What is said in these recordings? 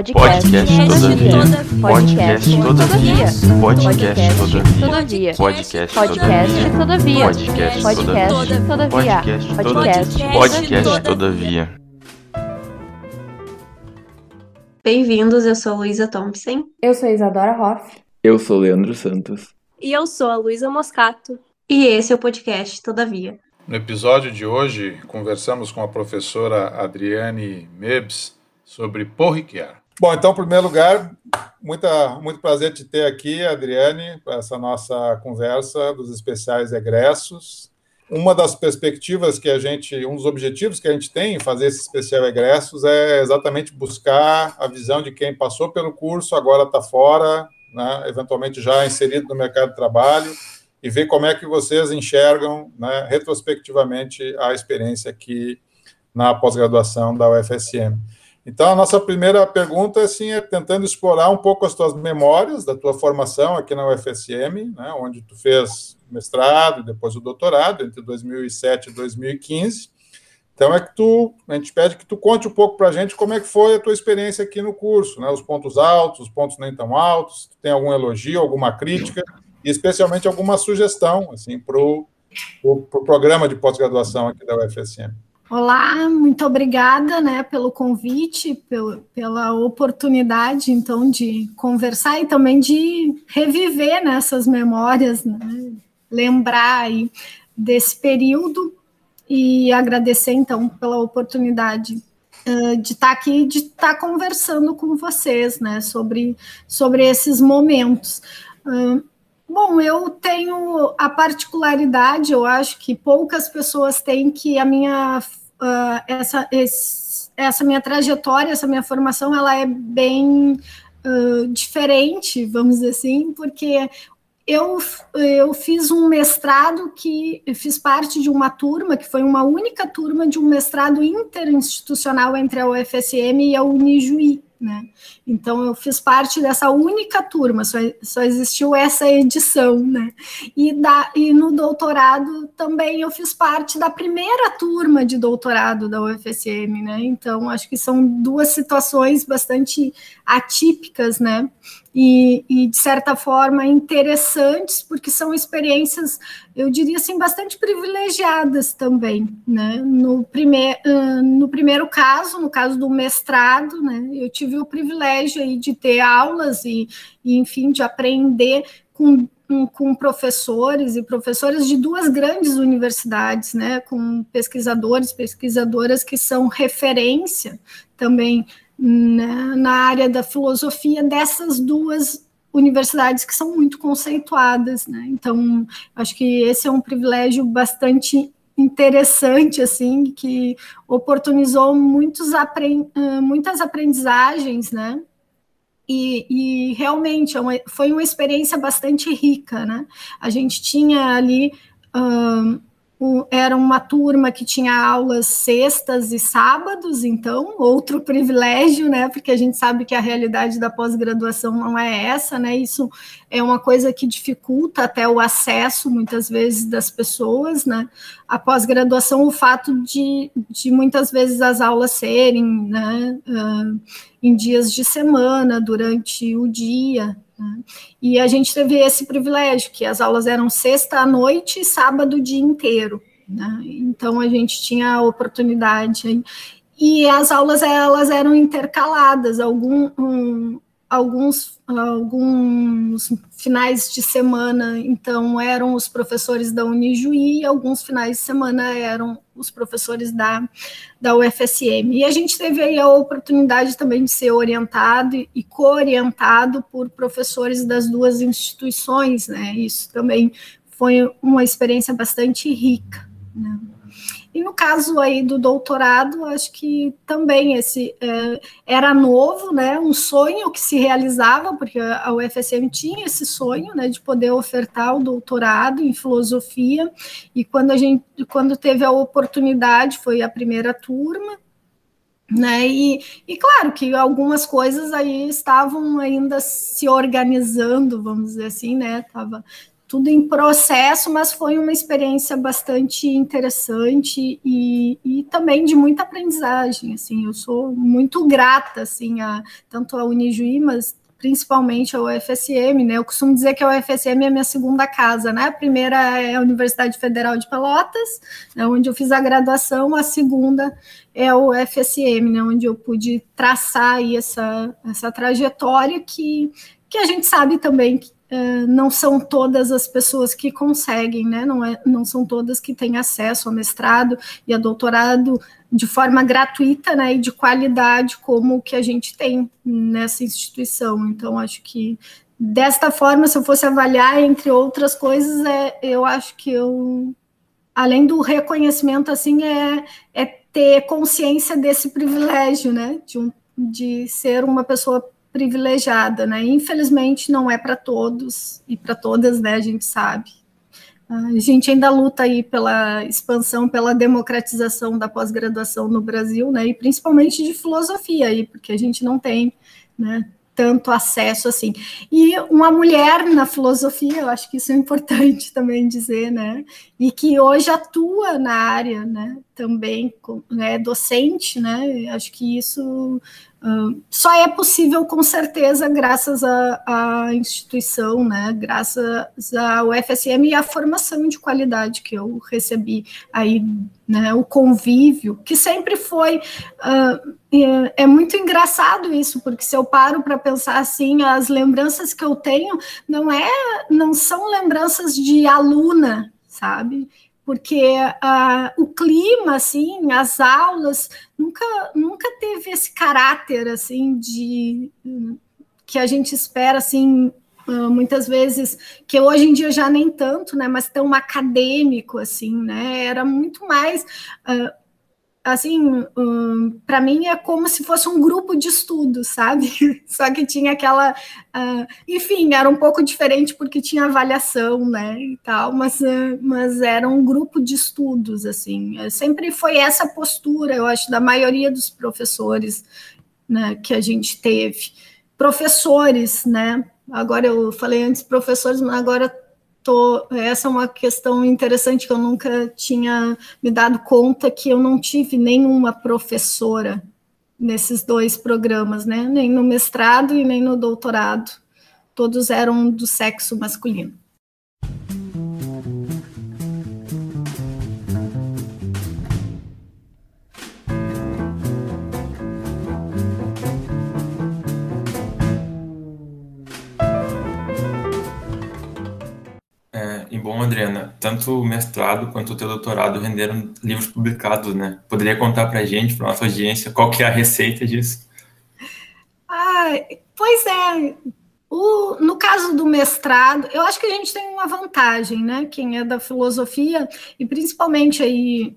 Podcast todavia. Podcast todavia. Podcast todavia. Podcast todavia. Podcast todavia. Podcast Podcast todavia. Bem-vindos, eu sou Luísa Thompson. Eu sou Isadora Hoff. Eu sou Leandro Santos. E eu sou a Luísa Moscato. E esse é o podcast Todavia. No episódio de hoje, conversamos com a professora Adriane Mebs sobre Porriquear. Bom, então, em primeiro lugar, muita, muito prazer te ter aqui, Adriane, para essa nossa conversa dos especiais egressos. Uma das perspectivas que a gente, um dos objetivos que a gente tem em fazer esse especial egressos é exatamente buscar a visão de quem passou pelo curso, agora está fora, né, eventualmente já inserido no mercado de trabalho, e ver como é que vocês enxergam né, retrospectivamente a experiência aqui na pós-graduação da UFSM. Então, a nossa primeira pergunta assim, é tentando explorar um pouco as tuas memórias da tua formação aqui na UFSM, né, onde tu fez mestrado depois o doutorado, entre 2007 e 2015. Então, é que tu, a gente pede que tu conte um pouco para a gente como é que foi a tua experiência aqui no curso, né, os pontos altos, os pontos nem tão altos, se tem algum elogio, alguma crítica, e especialmente alguma sugestão assim, para o pro, pro programa de pós-graduação aqui da UFSM. Olá, muito obrigada né, pelo convite, pelo, pela oportunidade, então, de conversar e também de reviver nessas né, memórias, né, lembrar aí desse período e agradecer, então, pela oportunidade uh, de estar aqui, de estar conversando com vocês, né, sobre, sobre esses momentos. Uh, Bom, eu tenho a particularidade, eu acho que poucas pessoas têm que a minha uh, essa, esse, essa minha trajetória, essa minha formação, ela é bem uh, diferente, vamos dizer assim, porque eu, eu fiz um mestrado que fiz parte de uma turma, que foi uma única turma de um mestrado interinstitucional entre a UFSM e a Unijuí. Né? Então eu fiz parte dessa única turma, só, só existiu essa edição, né? E, da, e no doutorado também eu fiz parte da primeira turma de doutorado da UFSM, né? Então acho que são duas situações bastante atípicas, né? e, e, de certa forma interessantes, porque são experiências, eu diria assim, bastante privilegiadas também, né? No, primeir, uh, no primeiro caso, no caso do mestrado, né, eu tive o privilégio aí de ter aulas e, e enfim, de aprender com com professores e professoras de duas grandes universidades, né, com pesquisadores, pesquisadoras que são referência também né, na área da filosofia dessas duas universidades que são muito conceituadas, né? Então, acho que esse é um privilégio bastante interessante, assim, que oportunizou muitos aprend muitas aprendizagens, né? E, e realmente é uma, foi uma experiência bastante rica, né? A gente tinha ali um, era uma turma que tinha aulas sextas e sábados, então, outro privilégio, né? Porque a gente sabe que a realidade da pós-graduação não é essa, né? Isso é uma coisa que dificulta até o acesso, muitas vezes, das pessoas, né? A pós-graduação, o fato de, de muitas vezes as aulas serem né, uh, em dias de semana, durante o dia, E a gente teve esse privilégio, que as aulas eram sexta à noite e sábado o dia inteiro. Né? Então a gente tinha a oportunidade. E as aulas elas eram intercaladas, algum, um, alguns, alguns finais de semana, então, eram os professores da Unijuí, e alguns finais de semana eram os professores da, da UFSM. E a gente teve aí a oportunidade também de ser orientado e co-orientado por professores das duas instituições, né? Isso também foi uma experiência bastante rica. Né? E no caso aí do doutorado, acho que também esse é, era novo, né? Um sonho que se realizava, porque a UFSM tinha esse sonho, né, de poder ofertar o doutorado em filosofia. E quando a gente, quando teve a oportunidade, foi a primeira turma, né? E, e claro que algumas coisas aí estavam ainda se organizando, vamos dizer assim, né? Tava tudo em processo, mas foi uma experiência bastante interessante e, e também de muita aprendizagem, assim, eu sou muito grata, assim, a, tanto a Unijuí, mas principalmente a UFSM, né? Eu costumo dizer que a UFSM é a minha segunda casa, né? A primeira é a Universidade Federal de Pelotas, né, onde eu fiz a graduação, a segunda é a UFSM, né? Onde eu pude traçar aí essa, essa trajetória que, que a gente sabe também que Não são todas as pessoas que conseguem, né? Não, é, não são todas que têm acesso ao mestrado e a doutorado de forma gratuita né, e de qualidade como o que a gente tem nessa instituição. Então, acho que desta forma, se eu fosse avaliar, entre outras coisas, é, eu acho que eu, além do reconhecimento, assim, é, é ter consciência desse privilégio, né, de, um, de ser uma pessoa privilegiada, né, infelizmente não é para todos e para todas, né, a gente sabe. A gente ainda luta aí pela expansão, pela democratização da pós-graduação no Brasil, né, e principalmente de filosofia aí, porque a gente não tem, né, tanto acesso assim. E uma mulher na filosofia, eu acho que isso é importante também dizer, né, e que hoje atua na área, né, também, né, docente, né, acho que isso Uh, só é possível, com certeza, graças à, instituição, né, graças ao FSM e à formação de qualidade que eu recebi aí, né, o convívio, que sempre foi. Uh, é, é muito engraçado isso, porque se eu paro para pensar assim, as lembranças que eu tenho não é, não são lembranças de aluna, sabe? Porque uh, o clima, assim, as aulas nunca, nunca teve esse caráter, assim, de que a gente espera, assim, uh, muitas vezes, que hoje em dia já nem tanto, né, mas tão acadêmico, assim, né, era muito mais uh, assim, um, para mim é como se fosse um grupo de estudos, sabe? Só que tinha aquela, uh, enfim, era um pouco diferente porque tinha avaliação, né, e tal, mas, uh, mas era um grupo de estudos, assim. Sempre foi essa postura, eu acho, da maioria dos professores, né, que a gente teve. Professores, né? Agora eu falei antes professores, mas agora tô, essa é uma questão interessante que eu nunca tinha me dado conta que eu não tive nenhuma professora nesses dois programas, né? Nem no mestrado e nem no doutorado. Todos eram do sexo masculino. Bom, Adriana. Tanto o mestrado quanto o teu doutorado renderam livros publicados, né? Poderia contar para a gente, para nossa audiência, qual que é a receita disso? Ah, pois é. O, no caso do mestrado, eu acho que a gente tem uma vantagem, né? Quem é da filosofia, e principalmente aí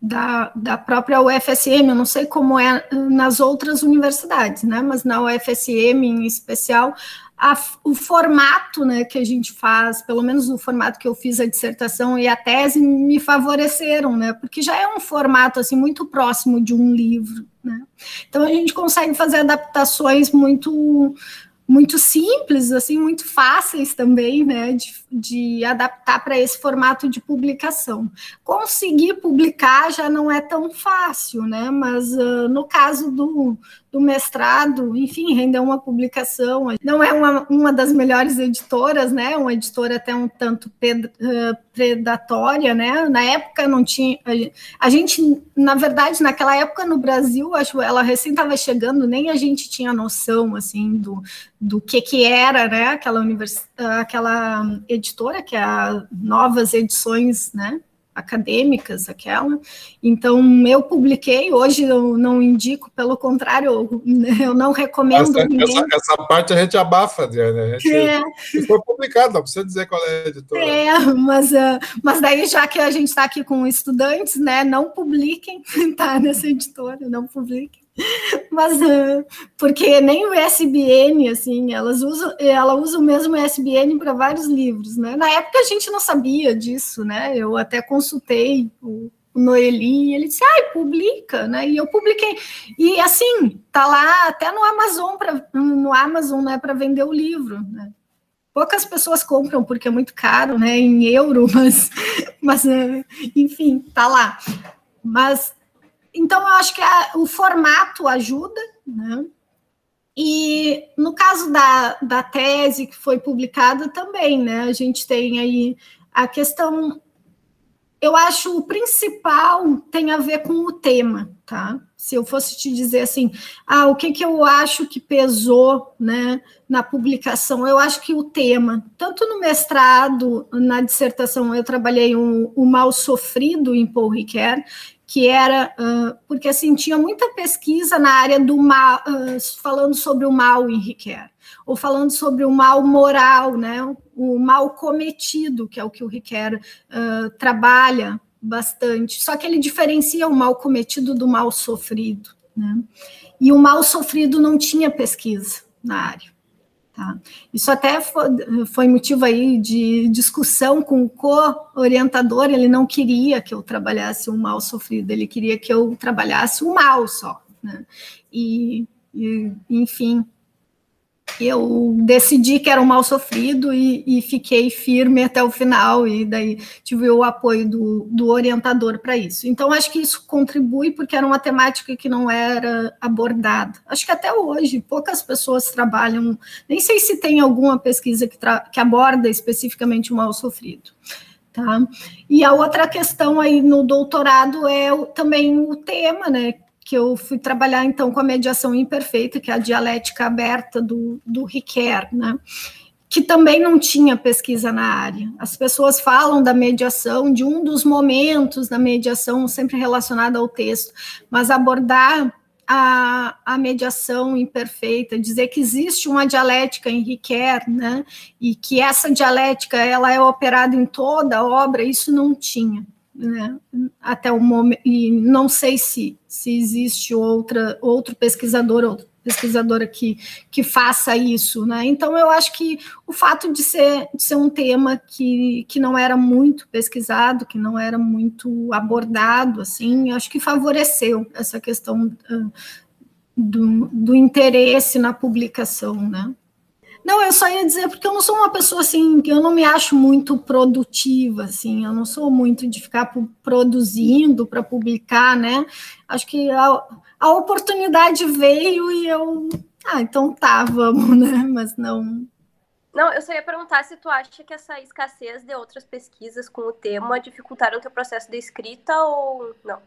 da, da própria UFSM, eu não sei como é nas outras universidades, né? Mas na UFSM em especial, a, o formato né, que a gente faz, pelo menos o formato que eu fiz a dissertação e a tese, me favoreceram, né? Porque já é um formato assim muito próximo de um livro, né? Então a gente consegue fazer adaptações muito muito simples, assim, muito fáceis também, né, de, de adaptar para esse formato de publicação. Conseguir publicar já não é tão fácil, né, mas uh, no caso do, do mestrado, enfim, rendeu uma publicação. Não é uma, uma das melhores editoras, né? Uma editora até um tanto predatória, né? Na época não tinha. A gente, na verdade, naquela época no Brasil, acho ela recém estava chegando, nem a gente tinha noção assim do, do que que era, né? Aquela univers, aquela editora que é a Novas Edições, né? Acadêmicas, aquela. Então, eu publiquei, hoje eu não indico, pelo contrário, eu, eu não recomendo. Essa, essa, essa, parte a gente abafa, Adriana. A gente, é. Foi publicado, não precisa dizer qual é a editora. É, mas, uh, mas daí, já que a gente está aqui com estudantes, né, não publiquem, tá, nessa editora, não publiquem. Mas uh, porque nem o SBN, assim, elas usam, ela usa o mesmo SBN para vários livros, né? Na época a gente não sabia disso, né? Eu até consultei o, o Noeli ele disse, ai, ah, publica, né? E eu publiquei. E assim, tá lá até no Amazon para no Amazon, né, para vender o livro, né? poucas pessoas compram porque é muito caro, né, em euro, mas, mas enfim, tá lá. Mas então eu acho que a, o formato ajuda, né? E no caso da, da tese que foi publicada também, né? A gente tem aí a questão eu acho o principal tem a ver com o tema, tá? Se eu fosse te dizer assim, ah, o que, que eu acho que pesou, né, na publicação, eu acho que o tema, tanto no mestrado, na dissertação, eu trabalhei um, o mal sofrido em Paul Ricoeur, que era uh, porque assim tinha muita pesquisa na área do mal, uh, falando sobre o mal em Ricoeur, ou falando sobre o mal moral, né? O mal cometido, que é o que o Ricoeur uh, trabalha bastante. Só que ele diferencia o mal cometido do mal sofrido, né? E o mal sofrido não tinha pesquisa na área. Tá? Isso até foi, motivo aí de discussão com o co-orientador, ele não queria que eu trabalhasse o mal sofrido, ele queria que eu trabalhasse o mal só. Né? E, e, enfim, eu decidi que era um mal sofrido e, e, fiquei firme até o final, e daí tive o apoio do, do orientador para isso. Então, acho que isso contribui, porque era uma temática que não era abordada. Acho que até hoje poucas pessoas trabalham, nem sei se tem alguma pesquisa que, que aborda especificamente o mal sofrido. Tá? E a outra questão aí no doutorado é também o tema, né? Que eu fui trabalhar então com a mediação imperfeita, que é a dialética aberta do, do Riquet, né? que também não tinha pesquisa na área. As pessoas falam da mediação, de um dos momentos da mediação, sempre relacionado ao texto, mas abordar a, a mediação imperfeita, dizer que existe uma dialética em Riquet, né, e que essa dialética ela é operada em toda a obra, isso não tinha né, até o momento, e não sei se, se existe outra, outro pesquisador, outra pesquisadora que, que faça isso, né? Então eu acho que o fato de ser, de ser um tema que, que não era muito pesquisado, que não era muito abordado, assim, acho que favoreceu essa questão uh, do, do interesse na publicação, né? Não, eu só ia dizer porque eu não sou uma pessoa assim, que eu não me acho muito produtiva, assim, eu não sou muito de ficar produzindo para publicar, né? Acho que a, a oportunidade veio e eu, ah, então tá, vamos, né? Mas não. Não, eu só ia perguntar se tu acha que essa escassez de outras pesquisas com o tema dificultaram o teu processo de escrita ou não?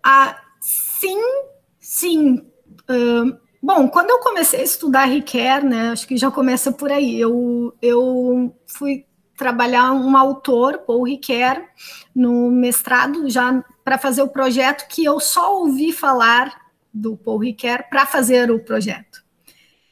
Ah, sim, sim. Uh, Bom, quando eu comecei a estudar Riquet, né, acho que já começa por aí. Eu, eu fui trabalhar um autor, Paul Riquet, no mestrado, já para fazer o projeto que eu só ouvi falar do Paul Riquet para fazer o projeto.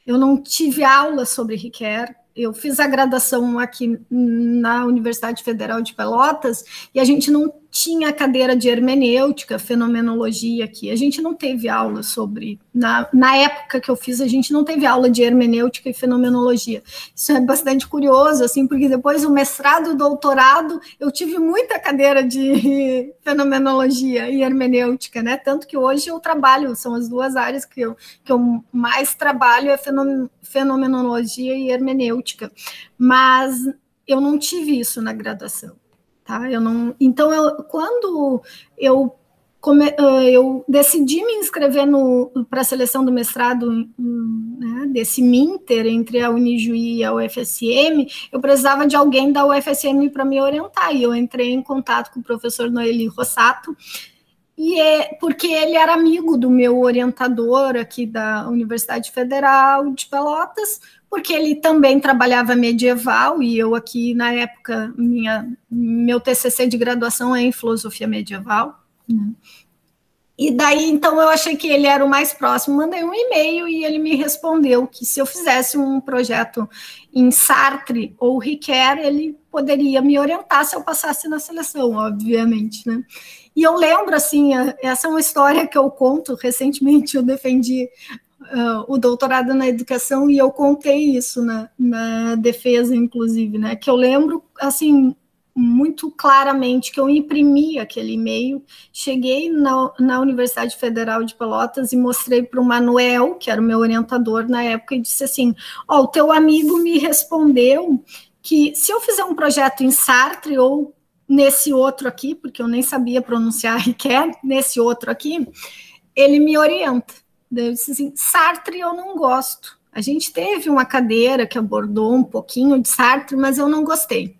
Eu não tive aula sobre Riquet, eu fiz a graduação aqui na Universidade Federal de Pelotas e a gente não tinha cadeira de hermenêutica, fenomenologia aqui. A gente não teve aula sobre. Na, na época que eu fiz, a gente não teve aula de hermenêutica e fenomenologia. Isso é bastante curioso, assim, porque depois do mestrado e doutorado, eu tive muita cadeira de fenomenologia e hermenêutica, né? Tanto que hoje eu trabalho, são as duas áreas que eu, que eu mais trabalho, é fenomenologia e hermenêutica. Mas eu não tive isso na graduação. Tá? Eu não, então, eu, quando eu, come, eu decidi me inscrever para a seleção do mestrado né, desse Minter entre a Unijuí e a UFSM, eu precisava de alguém da UFSM para me orientar, e eu entrei em contato com o professor Noeli Rossato, e é porque ele era amigo do meu orientador aqui da Universidade Federal de Pelotas, porque ele também trabalhava medieval e eu aqui na época minha meu TCC de graduação é em filosofia medieval. Né? E daí então eu achei que ele era o mais próximo, mandei um e-mail e ele me respondeu que se eu fizesse um projeto em Sartre ou Riquet, ele poderia me orientar se eu passasse na seleção, obviamente, né? E eu lembro assim, essa é uma história que eu conto recentemente, eu defendi uh, o doutorado na educação e eu contei isso na, na defesa, inclusive, né? Que eu lembro, assim, muito claramente que eu imprimi aquele e-mail, cheguei na, na Universidade Federal de Pelotas e mostrei para o Manuel, que era o meu orientador na época, e disse assim: Ó, oh, o teu amigo me respondeu que se eu fizer um projeto em Sartre ou nesse outro aqui, porque eu nem sabia pronunciar Riquet, nesse outro aqui, ele me orienta. Eu disse assim: Sartre eu não gosto. A gente teve uma cadeira que abordou um pouquinho de Sartre, mas eu não gostei.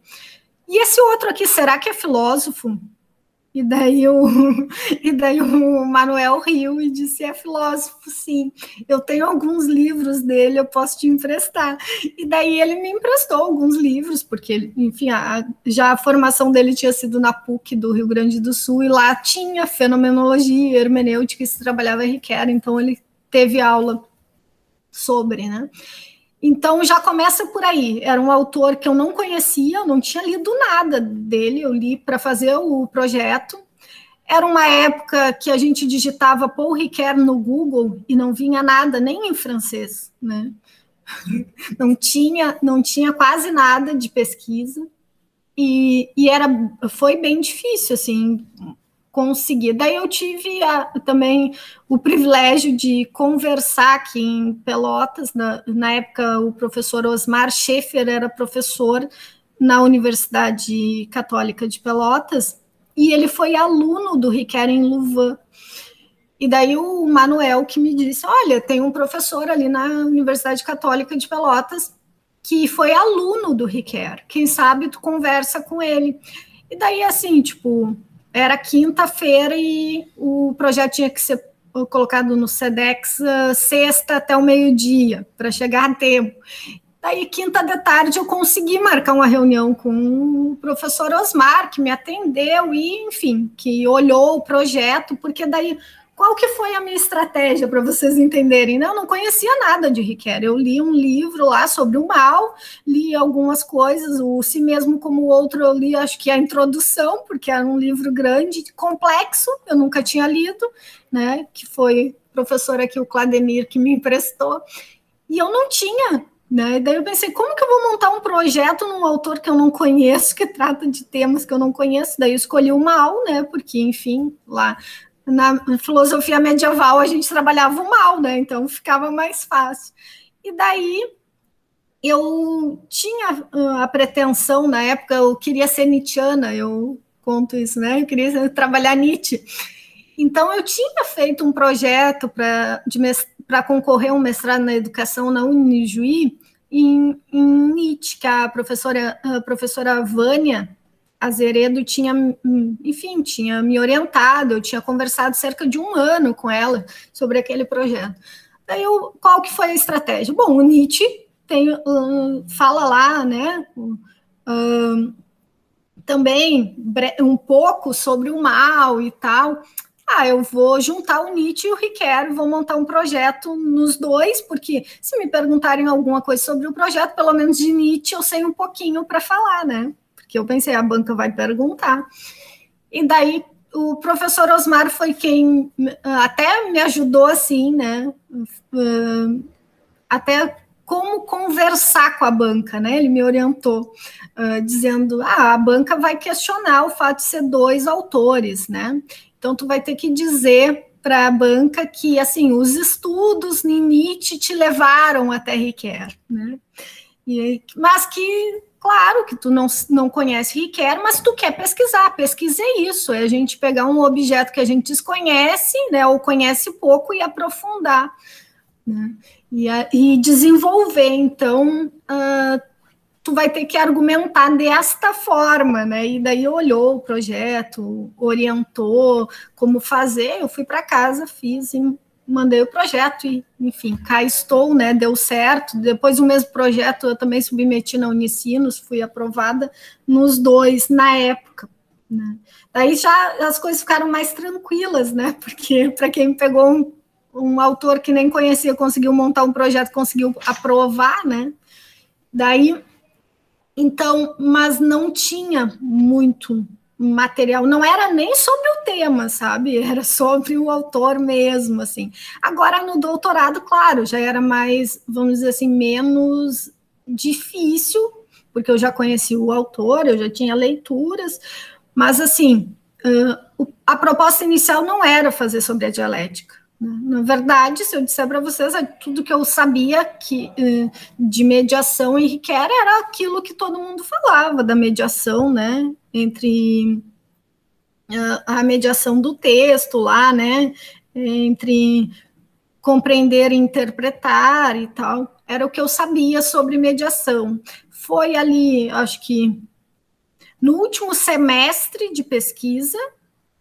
E esse outro aqui, será que é filósofo? E daí o, e daí o Manuel riu e disse: é filósofo, sim. Eu tenho alguns livros dele, eu posso te emprestar. E daí ele me emprestou alguns livros, porque, enfim, a, já a formação dele tinha sido na PUC do Rio Grande do Sul, e lá tinha fenomenologia, hermenêutica, e se trabalhava Riquet, então ele teve aula sobre, né? Então já começa por aí. Era um autor que eu não conhecia, eu não tinha lido nada dele, eu li para fazer o projeto. Era uma época que a gente digitava Paul Ricoeur no Google e não vinha nada nem em francês, né? Não tinha, não tinha quase nada de pesquisa. E, e era foi bem difícil assim conseguir. Daí eu tive a, também o privilégio de conversar aqui em Pelotas. Na, na época, o professor Osmar Schaefer era professor na Universidade Católica de Pelotas e ele foi aluno do Riquet em Louvain. E daí o Manuel que me disse, olha, tem um professor ali na Universidade Católica de Pelotas que foi aluno do Riquet. Quem sabe tu conversa com ele. E daí assim, tipo, era quinta-feira e o projeto tinha que ser colocado no SEDEX uh, sexta até o meio-dia, para chegar a tempo. Daí, quinta de tarde, eu consegui marcar uma reunião com o professor Osmar, que me atendeu e, enfim, que olhou o projeto, porque daí qual que foi a minha estratégia para vocês entenderem? Eu não conhecia nada de Riquet. Eu li um livro lá sobre o mal, li algumas coisas, o Si Mesmo como o Outro, eu li acho que a introdução, porque era um livro grande, complexo, eu nunca tinha lido, né? Que foi o professor aqui, o Clademir, que me emprestou. E eu não tinha né? Daí eu pensei, como que eu vou montar um projeto num autor que eu não conheço, que trata de temas que eu não conheço? Daí eu escolhi o mal, né? Porque, enfim, lá na filosofia medieval a gente trabalhava o mal, né? Então ficava mais fácil. E daí eu tinha a pretensão na época, eu queria ser Nietzscheana, eu conto isso, né? Eu queria trabalhar Nietzsche. Então eu tinha feito um projeto para concorrer a um mestrado na educação na Unijuí em, em Nietzsche, que a professora, a professora Vânia Azeredo tinha, enfim, tinha me orientado, eu tinha conversado cerca de um ano com ela sobre aquele projeto. Daí, eu, qual que foi a estratégia? Bom, o Nietzsche tem, uh, fala lá, né, uh, também um pouco sobre o mal e tal. Ah, eu vou juntar o Nietzsche e o Riquet, vou montar um projeto nos dois, porque se me perguntarem alguma coisa sobre o projeto, pelo menos de Nietzsche eu sei um pouquinho para falar, né? Que eu pensei, a banca vai perguntar. E daí o professor Osmar foi quem até me ajudou assim, né? Uh, até como conversar com a banca, né? Ele me orientou, uh, dizendo: ah, a banca vai questionar o fato de ser dois autores, né? Então tu vai ter que dizer para a banca que assim os estudos Nietzsche te levaram até Riquet, né? E, mas que Claro que tu não, não conhece Riquet, mas tu quer pesquisar, pesquise isso, é a gente pegar um objeto que a gente desconhece, né, ou conhece pouco e aprofundar, né, e, e desenvolver, então, uh, tu vai ter que argumentar desta forma, né, e daí olhou o projeto, orientou como fazer, eu fui para casa, fiz mandei o projeto e, enfim, cá estou, né? Deu certo. Depois o mesmo projeto eu também submeti na Unicinos, fui aprovada nos dois na época. Né? Daí já as coisas ficaram mais tranquilas, né? Porque para quem pegou um, um autor que nem conhecia, conseguiu montar um projeto, conseguiu aprovar, né? Daí, então, mas não tinha muito material, não era nem sobre o tema, sabe? Era sobre o autor mesmo, assim. Agora, no doutorado, claro, já era mais, vamos dizer assim, menos difícil, porque eu já conheci o autor, eu já tinha leituras, mas assim, a proposta inicial não era fazer sobre a dialética. Né? Na verdade, se eu disser para vocês, é tudo que eu sabia que uh, de mediação em Riquet era aquilo que todo mundo falava da mediação, né, entre uh, a mediação do texto lá, né, entre compreender e interpretar e tal, era o que eu sabia sobre mediação. Foi ali, acho que no último semestre de pesquisa,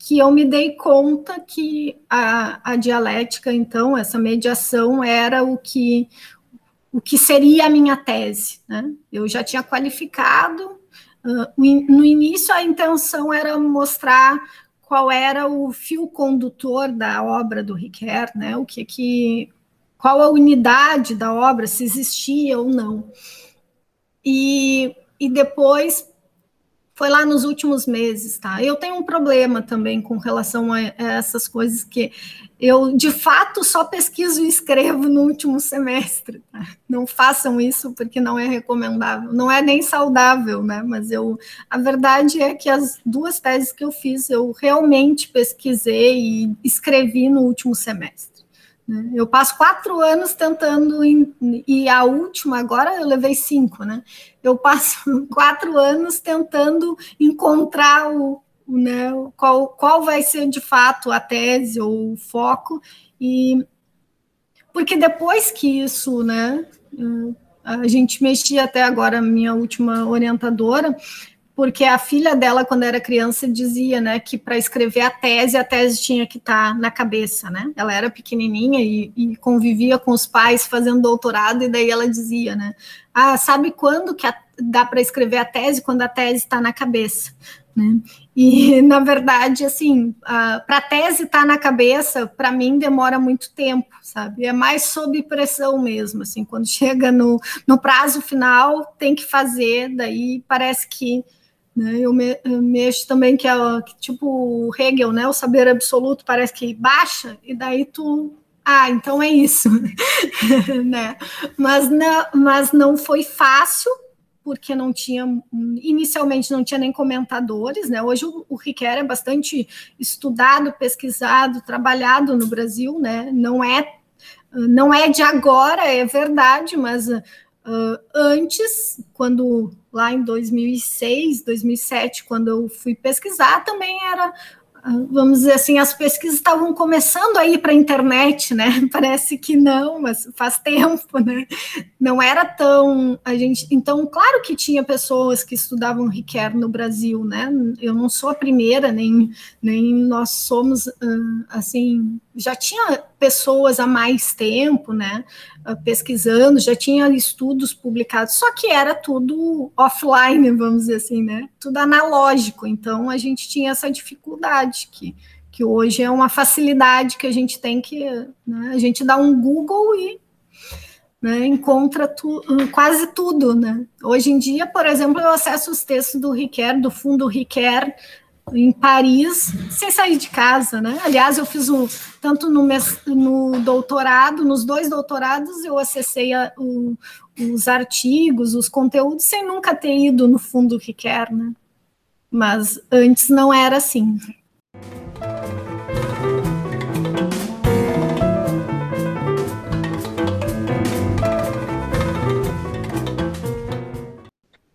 que eu me dei conta que a, a dialética, então, essa mediação era o que o que seria a minha tese. Né? Eu já tinha qualificado. Uh, no início, a intenção era mostrar qual era o fio condutor da obra do Riquet, né? O que que qual a unidade da obra, se existia ou não. E, e depois foi lá nos últimos meses, tá? Eu tenho um problema também com relação a, essas coisas que eu, de fato, só pesquiso e escrevo no último semestre. Tá? Não façam isso porque não é recomendável, não é nem saudável, né? Mas eu, a verdade é que as duas teses que eu fiz, eu realmente pesquisei e escrevi no último semestre. Né? Eu passo quatro anos tentando, e a última, agora eu levei cinco, né? Eu passo quatro anos tentando encontrar o, né, qual, qual vai ser de fato a tese ou o foco, e porque depois que isso, né, a gente mexia até agora, minha última orientadora, porque a filha dela, quando era criança, dizia, né, que para escrever a tese, a tese tinha que estar tá na cabeça, né? Ela era pequenininha e, e, convivia com os pais fazendo doutorado, e daí ela dizia, né, ah, sabe quando que a, dá para escrever a tese? Quando a tese está na cabeça, né? E, na verdade, assim, para a tese estar tá na cabeça, para mim demora muito tempo, sabe? É mais sob pressão mesmo, assim, quando chega no, no prazo final, tem que fazer, daí parece que né? Eu, me, mexo também que é que, tipo Hegel, né? O saber absoluto parece que baixa, e daí tu. Ah, então é isso. né? mas, não, mas não foi fácil, porque não tinha, inicialmente não tinha nem comentadores, né? Hoje o, o Riquet é bastante estudado, pesquisado, trabalhado no Brasil, né? Não é, não é de agora, é verdade, mas Uh, antes, quando lá em 2006, 2007, quando eu fui pesquisar, também era vamos dizer assim, as pesquisas estavam começando a ir para a internet, né? Parece que não, mas faz tempo, né? Não era tão a gente. Então, claro que tinha pessoas que estudavam Riquet no Brasil, né? Eu não sou a primeira, nem, nem nós somos assim. Já tinha pessoas há mais tempo, né? Pesquisando, já tinha estudos publicados, só que era tudo offline, vamos dizer assim, né? Tudo analógico. Então, a gente tinha essa dificuldade que, que hoje é uma facilidade que a gente tem que. Né, a gente dá um Google e né, encontra tu, quase tudo. Né? Hoje em dia, por exemplo, eu acesso os textos do Riquet, do fundo Riquet, em Paris, sem sair de casa, né? Aliás, eu fiz o tanto no, no doutorado, nos dois doutorados, eu acessei a, o, os artigos, os conteúdos, sem nunca ter ido no fundo Riquet, né? Mas antes não era assim.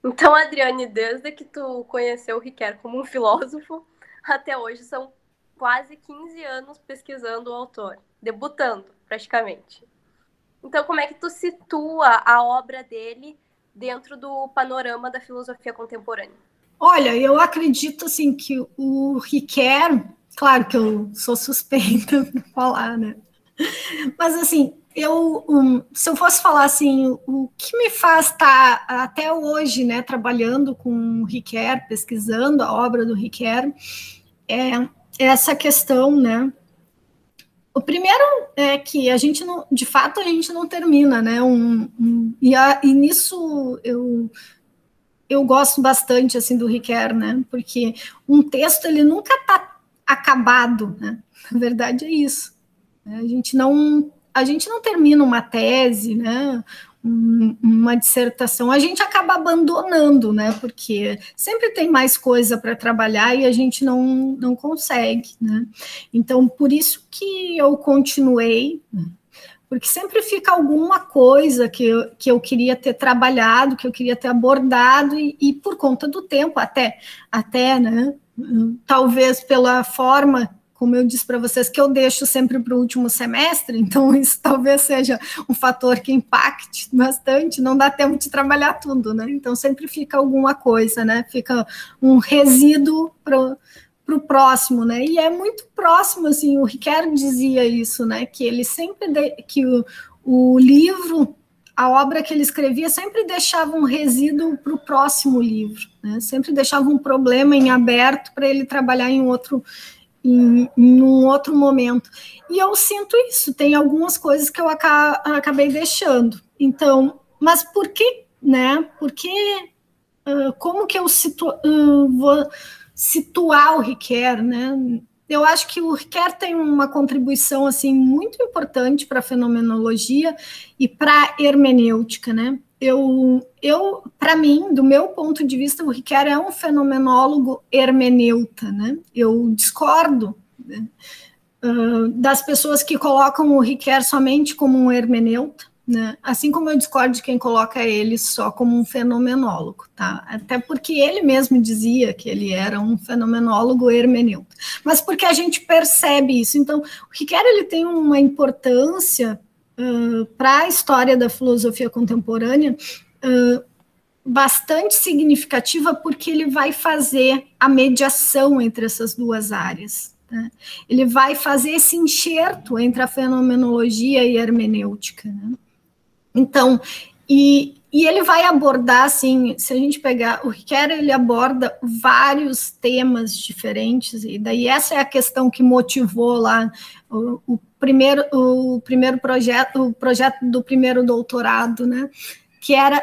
Então, Adriane, desde que tu conheceu o Riquet como um filósofo, até hoje são quase 15 anos pesquisando o autor, debutando praticamente. Então, como é que tu situa a obra dele dentro do panorama da filosofia contemporânea? Olha, eu acredito assim que o Riquet, claro que eu sou suspeita para falar, né? Mas assim, eu, um, se eu fosse falar assim, o que me faz estar tá até hoje, né, trabalhando com o Riquet, pesquisando a obra do Riquet, é essa questão, né? O primeiro é que a gente não, de fato, a gente não termina, né? Um, um e, a, e nisso eu eu gosto bastante assim do Riquet, né? Porque um texto ele nunca está acabado, né? Na verdade é isso. A gente não a gente não termina uma tese, né? uma dissertação, a gente acaba abandonando, né? Porque sempre tem mais coisa para trabalhar e a gente não, não consegue, né? Então, por isso que eu continuei, né? porque sempre fica alguma coisa que eu, que eu queria ter trabalhado, que eu queria ter abordado, e, e por conta do tempo, até, até, né? Talvez pela forma como eu disse para vocês, que eu deixo sempre para o último semestre, então isso talvez seja um fator que impacte bastante, não dá tempo de trabalhar tudo, né? Então sempre fica alguma coisa, né? Fica um resíduo para o próximo, né? E é muito próximo, assim, o Ricardo dizia isso, né? Que ele sempre, de, que o, o livro a obra que ele escrevia sempre deixava um resíduo para o próximo livro, né? sempre deixava um problema em aberto para ele trabalhar em outro, em, em, um outro momento. E eu sinto isso, tem algumas coisas que eu aca acabei deixando. Então, mas por que, né? Porque uh, como que eu situ uh, vou situar o Riquet, né? Eu acho que o Riquet tem uma contribuição assim muito importante para a fenomenologia e para a hermenêutica, né? Eu, eu para mim, do meu ponto de vista, o Riquet é um fenomenólogo hermeneuta, né? Eu discordo né, uh, das pessoas que colocam o Riquet somente como um hermeneuta, né? Assim como eu discordo de quem coloca ele só como um fenomenólogo, tá? Até porque ele mesmo dizia que ele era um fenomenólogo hermeneuta. Mas porque a gente percebe isso. Então, o Riquet ele tem uma importância uh, para a história da filosofia contemporânea uh, bastante significativa, porque ele vai fazer a mediação entre essas duas áreas. Né? Ele vai fazer esse enxerto entre a fenomenologia e a hermenêutica. Né? Então, e, e ele vai abordar, assim, se a gente pegar, o Riquet, ele aborda vários temas diferentes, e daí essa é a questão que motivou lá o, o primeiro, o primeiro projeto, o projeto do primeiro doutorado, né? Que era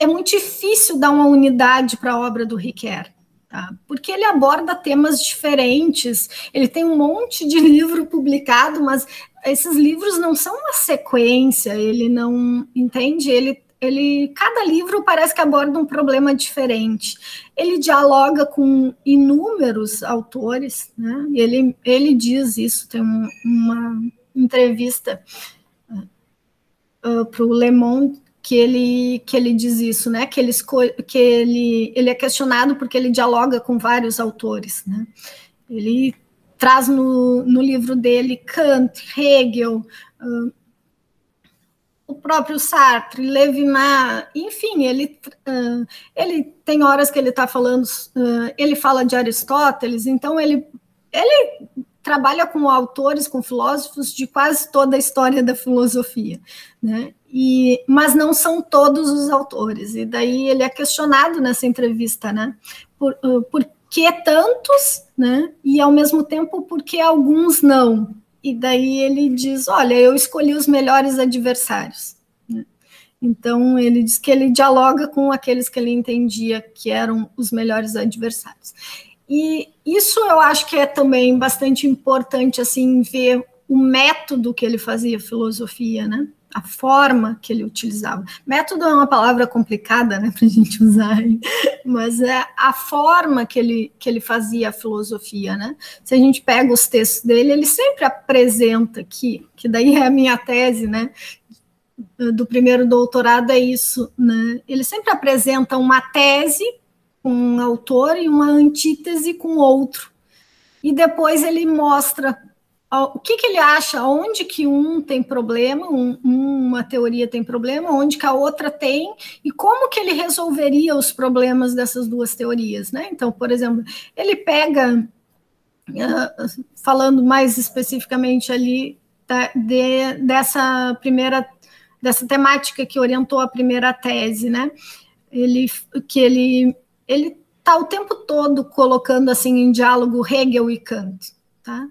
é muito difícil dar uma unidade para a obra do Riquet. Tá? Porque ele aborda temas diferentes, ele tem um monte de livro publicado, mas esses livros não são uma sequência, ele não entende, ele ele cada livro parece que aborda um problema diferente. Ele dialoga com inúmeros autores, né? Ele ele diz isso, tem um, uma entrevista uh, uh para o Le Monde que ele que ele diz isso, né? Que ele que ele ele é questionado porque ele dialoga com vários autores, né? Ele traz no, no livro dele Kant, Hegel, uh, o próprio Sartre, Levinas, enfim, ele, uh, ele tem horas que ele está falando, uh, ele fala de Aristóteles, então ele, ele trabalha com autores, com filósofos de quase toda a história da filosofia, né? E, mas não são todos os autores, e daí ele é questionado nessa entrevista, né? Por, uh, por que tantos, né? E ao mesmo tempo, por que alguns não? E daí ele diz: Olha, eu escolhi os melhores adversários. Né? Então ele diz que ele dialoga com aqueles que ele entendia que eram os melhores adversários. E isso eu acho que é também bastante importante assim ver o método que ele fazia filosofia, né? A forma que ele utilizava. Método é uma palavra complicada, né, para a gente usar, mas é a forma que ele, que ele fazia a filosofia, né? Se a gente pega os textos dele, ele sempre apresenta aqui, que daí é a minha tese, né, do primeiro doutorado é isso, né? Ele sempre apresenta uma tese com um autor e uma antítese com outro. E depois ele mostra o que, que, ele acha, onde que um tem problema, um, uma teoria tem problema, onde que a outra tem, e como que ele resolveria os problemas dessas duas teorias, né? Então, por exemplo, ele pega, uh, falando mais especificamente ali de, dessa primeira, dessa temática que orientou a primeira tese, né? Ele, que ele, ele está o tempo todo colocando assim em diálogo Hegel e Kant, tá?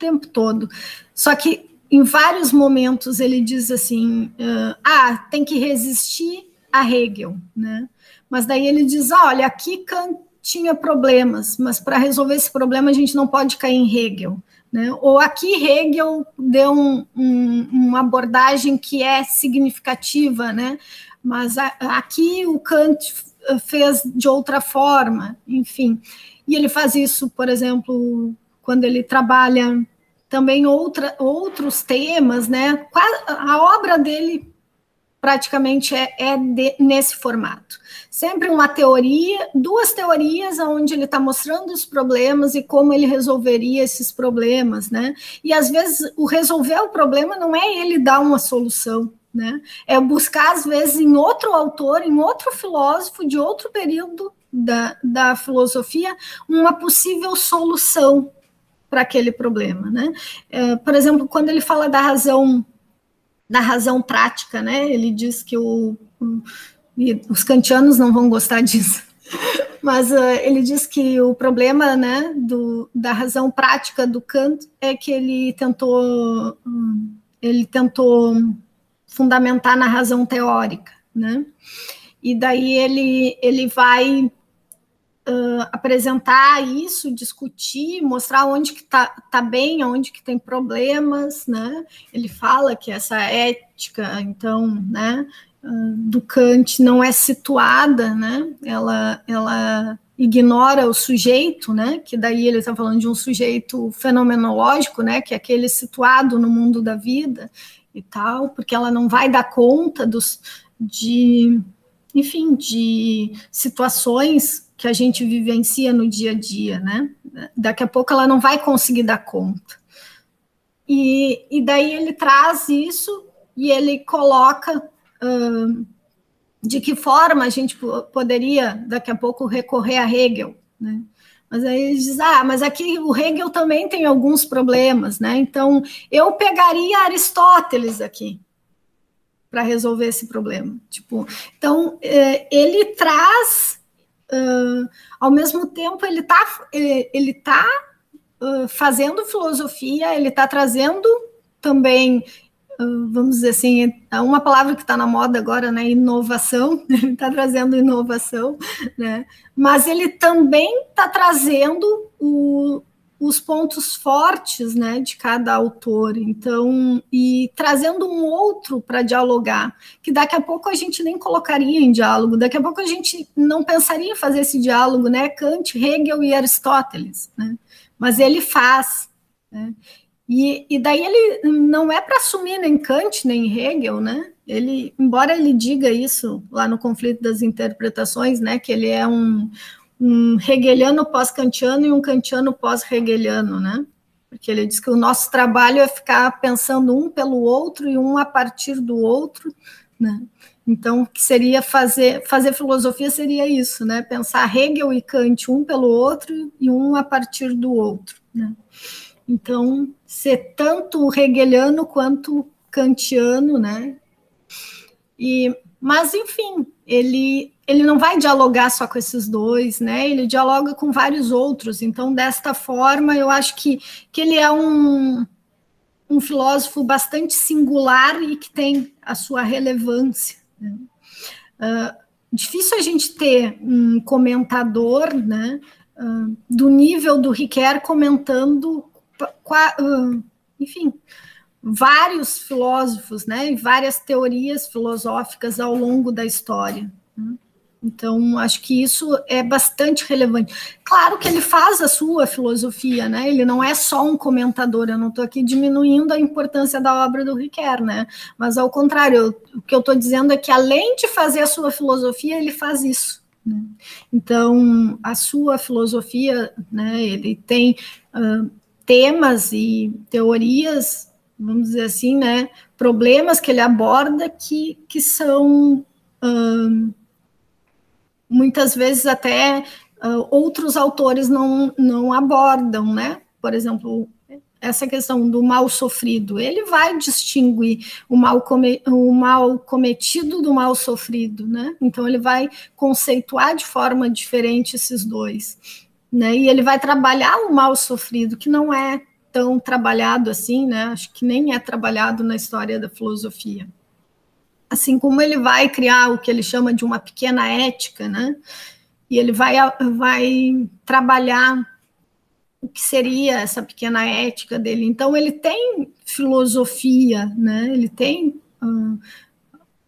Tempo todo. Só que em vários momentos ele diz assim: uh, ah, tem que resistir a Hegel, né? Mas daí ele diz: ah, olha, aqui Kant tinha problemas, mas para resolver esse problema a gente não pode cair em Hegel. Né? Ou aqui Hegel deu um, um, uma abordagem que é significativa, né? mas a, aqui o Kant fez de outra forma, enfim. E ele faz isso, por exemplo, quando ele trabalha também outra, outros temas, né? A obra dele praticamente é, é de, nesse formato. Sempre uma teoria, duas teorias onde ele está mostrando os problemas e como ele resolveria esses problemas, né? E às vezes o resolver o problema não é ele dar uma solução, né? É buscar, às vezes, em outro autor, em outro filósofo de outro período da, da filosofia, uma possível solução para aquele problema, né? É, por exemplo, quando ele fala da razão da razão prática, né? Ele diz que o, os kantianos não vão gostar disso, mas uh, ele diz que o problema, né, do, da razão prática do Kant é que ele tentou um, ele tentou fundamentar na razão teórica, né? E daí ele ele vai uh, apresentar isso, discutir, mostrar onde que está tá bem, onde que tem problemas, né? Ele fala que essa ética, então, né, uh, do Kant não é situada, né? Ela, ela ignora o sujeito, né? Que daí ele está falando de um sujeito fenomenológico, né? Que é aquele situado no mundo da vida e tal, porque ela não vai dar conta dos de enfim, de situações que a gente vivencia no dia a dia, né? Daqui a pouco ela não vai conseguir dar conta. E, e daí ele traz isso e ele coloca uh, de que forma a gente poderia, daqui a pouco, recorrer a Hegel, né? Mas aí ele diz, ah, mas aqui o Hegel também tem alguns problemas, né? Então, eu pegaria Aristóteles aqui para resolver esse problema. Tipo, então, eh, ele traz uh, ao mesmo tempo ele está ele, tá, uh, fazendo filosofia, ele está trazendo também, uh, vamos dizer assim, é uma palavra que está na moda agora, né? Inovação, ele está trazendo inovação, né? Mas ele também está trazendo o, os pontos fortes né, de cada autor, então, e trazendo um outro para dialogar, que daqui a pouco a gente nem colocaria em diálogo, daqui a pouco a gente não pensaria em fazer esse diálogo, né? Kant, Hegel e Aristóteles, né? Mas ele faz, né? E, e daí ele não é para assumir nem Kant nem Hegel, né? Ele, embora ele diga isso lá no conflito das interpretações, né? Que ele é um, um hegeliano pós-kantiano e um kantiano pós-hegeliano, né? Porque ele diz que o nosso trabalho é ficar pensando um pelo outro e um a partir do outro, né? Então, que seria fazer fazer filosofia seria isso, né? Pensar Hegel e Kant um pelo outro e um a partir do outro, né? Então, ser tanto hegeliano quanto kantiano, né? E mas enfim, ele ele não vai dialogar só com esses dois, né? Ele dialoga com vários outros. Então, desta forma, eu acho que, que ele é um, um filósofo bastante singular e que tem a sua relevância. Né? Uh, difícil a gente ter um comentador, né? Uh, do nível do Riquet comentando, uh, enfim, vários filósofos, né? E várias teorias filosóficas ao longo da história. Né? Então, acho que isso é bastante relevante. Claro que ele faz a sua filosofia, né? Ele não é só um comentador, eu não estou aqui diminuindo a importância da obra do Riquet, né? Mas, ao contrário, eu, o que eu estou dizendo é que, além de fazer a sua filosofia, ele faz isso. Né? Então, a sua filosofia, né? Ele tem uh, temas e teorias, vamos dizer assim, né? Problemas que ele aborda que, que são. Uh, muitas vezes até uh, outros autores não, não abordam, né? Por exemplo, essa questão do mal sofrido, ele vai distinguir o mal, come, o mal cometido do mal sofrido, né? Então ele vai conceituar de forma diferente esses dois, né? E ele vai trabalhar o mal sofrido, que não é tão trabalhado assim, né? Acho que nem é trabalhado na história da filosofia assim como ele vai criar o que ele chama de uma pequena ética, né? E ele vai, vai trabalhar o que seria essa pequena ética dele. Então, ele tem filosofia, né? ele tem hum,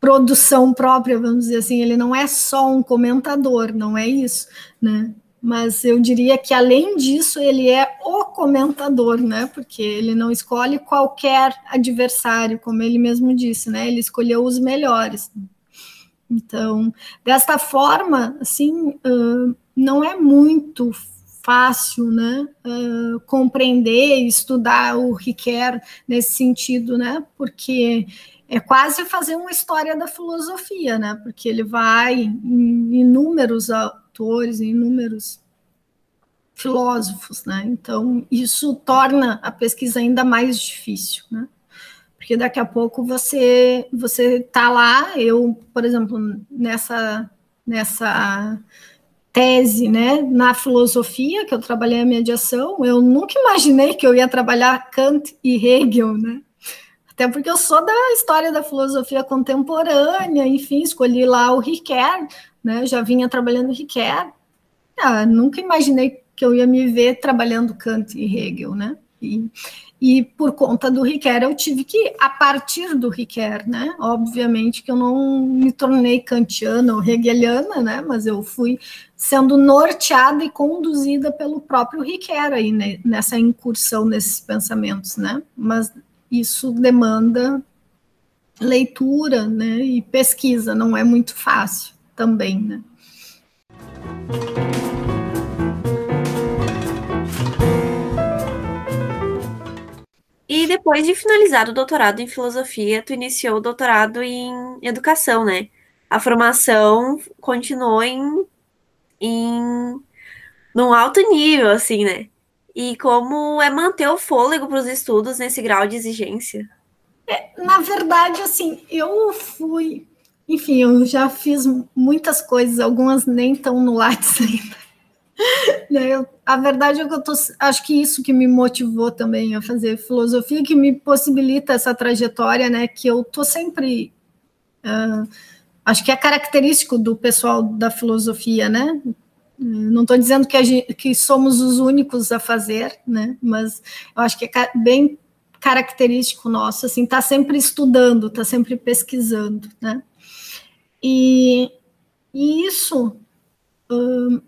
produção própria, vamos dizer assim, ele não é só um comentador, não é isso, né? Mas eu diria que além disso, ele é o comentador, né? Porque ele não escolhe qualquer adversário, como ele mesmo disse, né? Ele escolheu os melhores. Então, desta forma, assim, uh, não é muito fácil, né, uh, compreender estudar o Riquet nesse sentido, né, porque é quase fazer uma história da filosofia, né, porque ele vai em inúmeros autores, em inúmeros filósofos, né, então isso torna a pesquisa ainda mais difícil, né, porque daqui a pouco você você tá lá, eu, por exemplo, nessa nessa tese, né, na filosofia, que eu trabalhei a mediação, eu nunca imaginei que eu ia trabalhar Kant e Hegel, né? Até porque eu sou da história da filosofia contemporânea, enfim, escolhi lá o Riquet, né? Já vinha trabalhando Riquet. Ah, nunca imaginei que eu ia me ver trabalhando Kant e Hegel, né? E, e por conta do Riquet, eu tive que, a partir do Riquet, né? Obviamente que eu não me tornei kantiana ou hegeliana, né? Mas eu fui sendo norteada e conduzida pelo próprio Riquet aí, né? nessa incursão nesses pensamentos, né? Mas isso demanda leitura, né? E pesquisa, não é muito fácil também, né? E depois de finalizar o doutorado em filosofia, tu iniciou o doutorado em educação, né? A formação continuou em, em num alto nível, assim, né? E como é manter o fôlego para os estudos nesse grau de exigência? É, na verdade, assim, eu fui, enfim, eu já fiz muitas coisas, algumas nem estão no Lattes ainda. Né, eu, a verdade é que eu tô, acho que isso que me motivou também a fazer filosofia, que me possibilita essa trajetória, né? Que eu tô sempre. Uh, acho que é característico do pessoal da filosofia, né? Não estou dizendo que, gente, que, somos os únicos a fazer, né? Mas eu acho que é bem característico nosso, assim, tá sempre estudando, tá sempre pesquisando, né? E, e isso uh,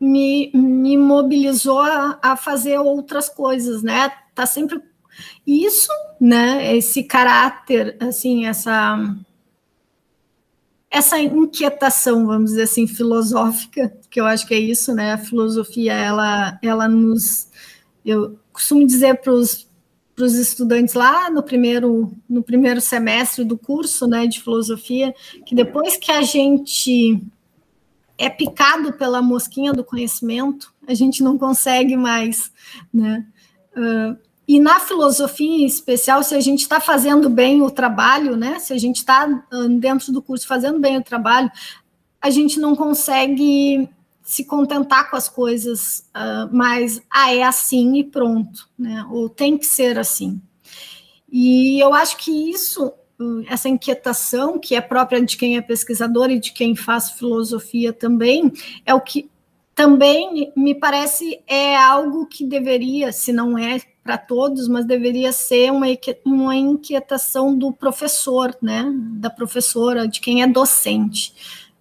me, me mobilizou a, a, fazer outras coisas, né? Tá sempre isso, né? Esse caráter, assim, essa essa inquietação, vamos dizer assim, filosófica, que eu acho que é isso, né? A filosofia, ela, ela nos, eu costumo dizer para os para os estudantes lá no primeiro, no primeiro semestre do curso né, de filosofia, que depois que a gente é picado pela mosquinha do conhecimento, a gente não consegue mais, né? Uh, e na filosofia em especial, se a gente está fazendo bem o trabalho, né? Se a gente está dentro do curso fazendo bem o trabalho, a gente não consegue se contentar com as coisas uh, mais, ah, é assim e pronto, né? Ou tem que ser assim. E eu acho que isso essa inquietação que é própria de quem é pesquisador e de quem faz filosofia também, é o que também me parece é algo que deveria, se não é para todos, mas deveria ser uma, uma inquietação do professor, né, da professora, de quem é docente.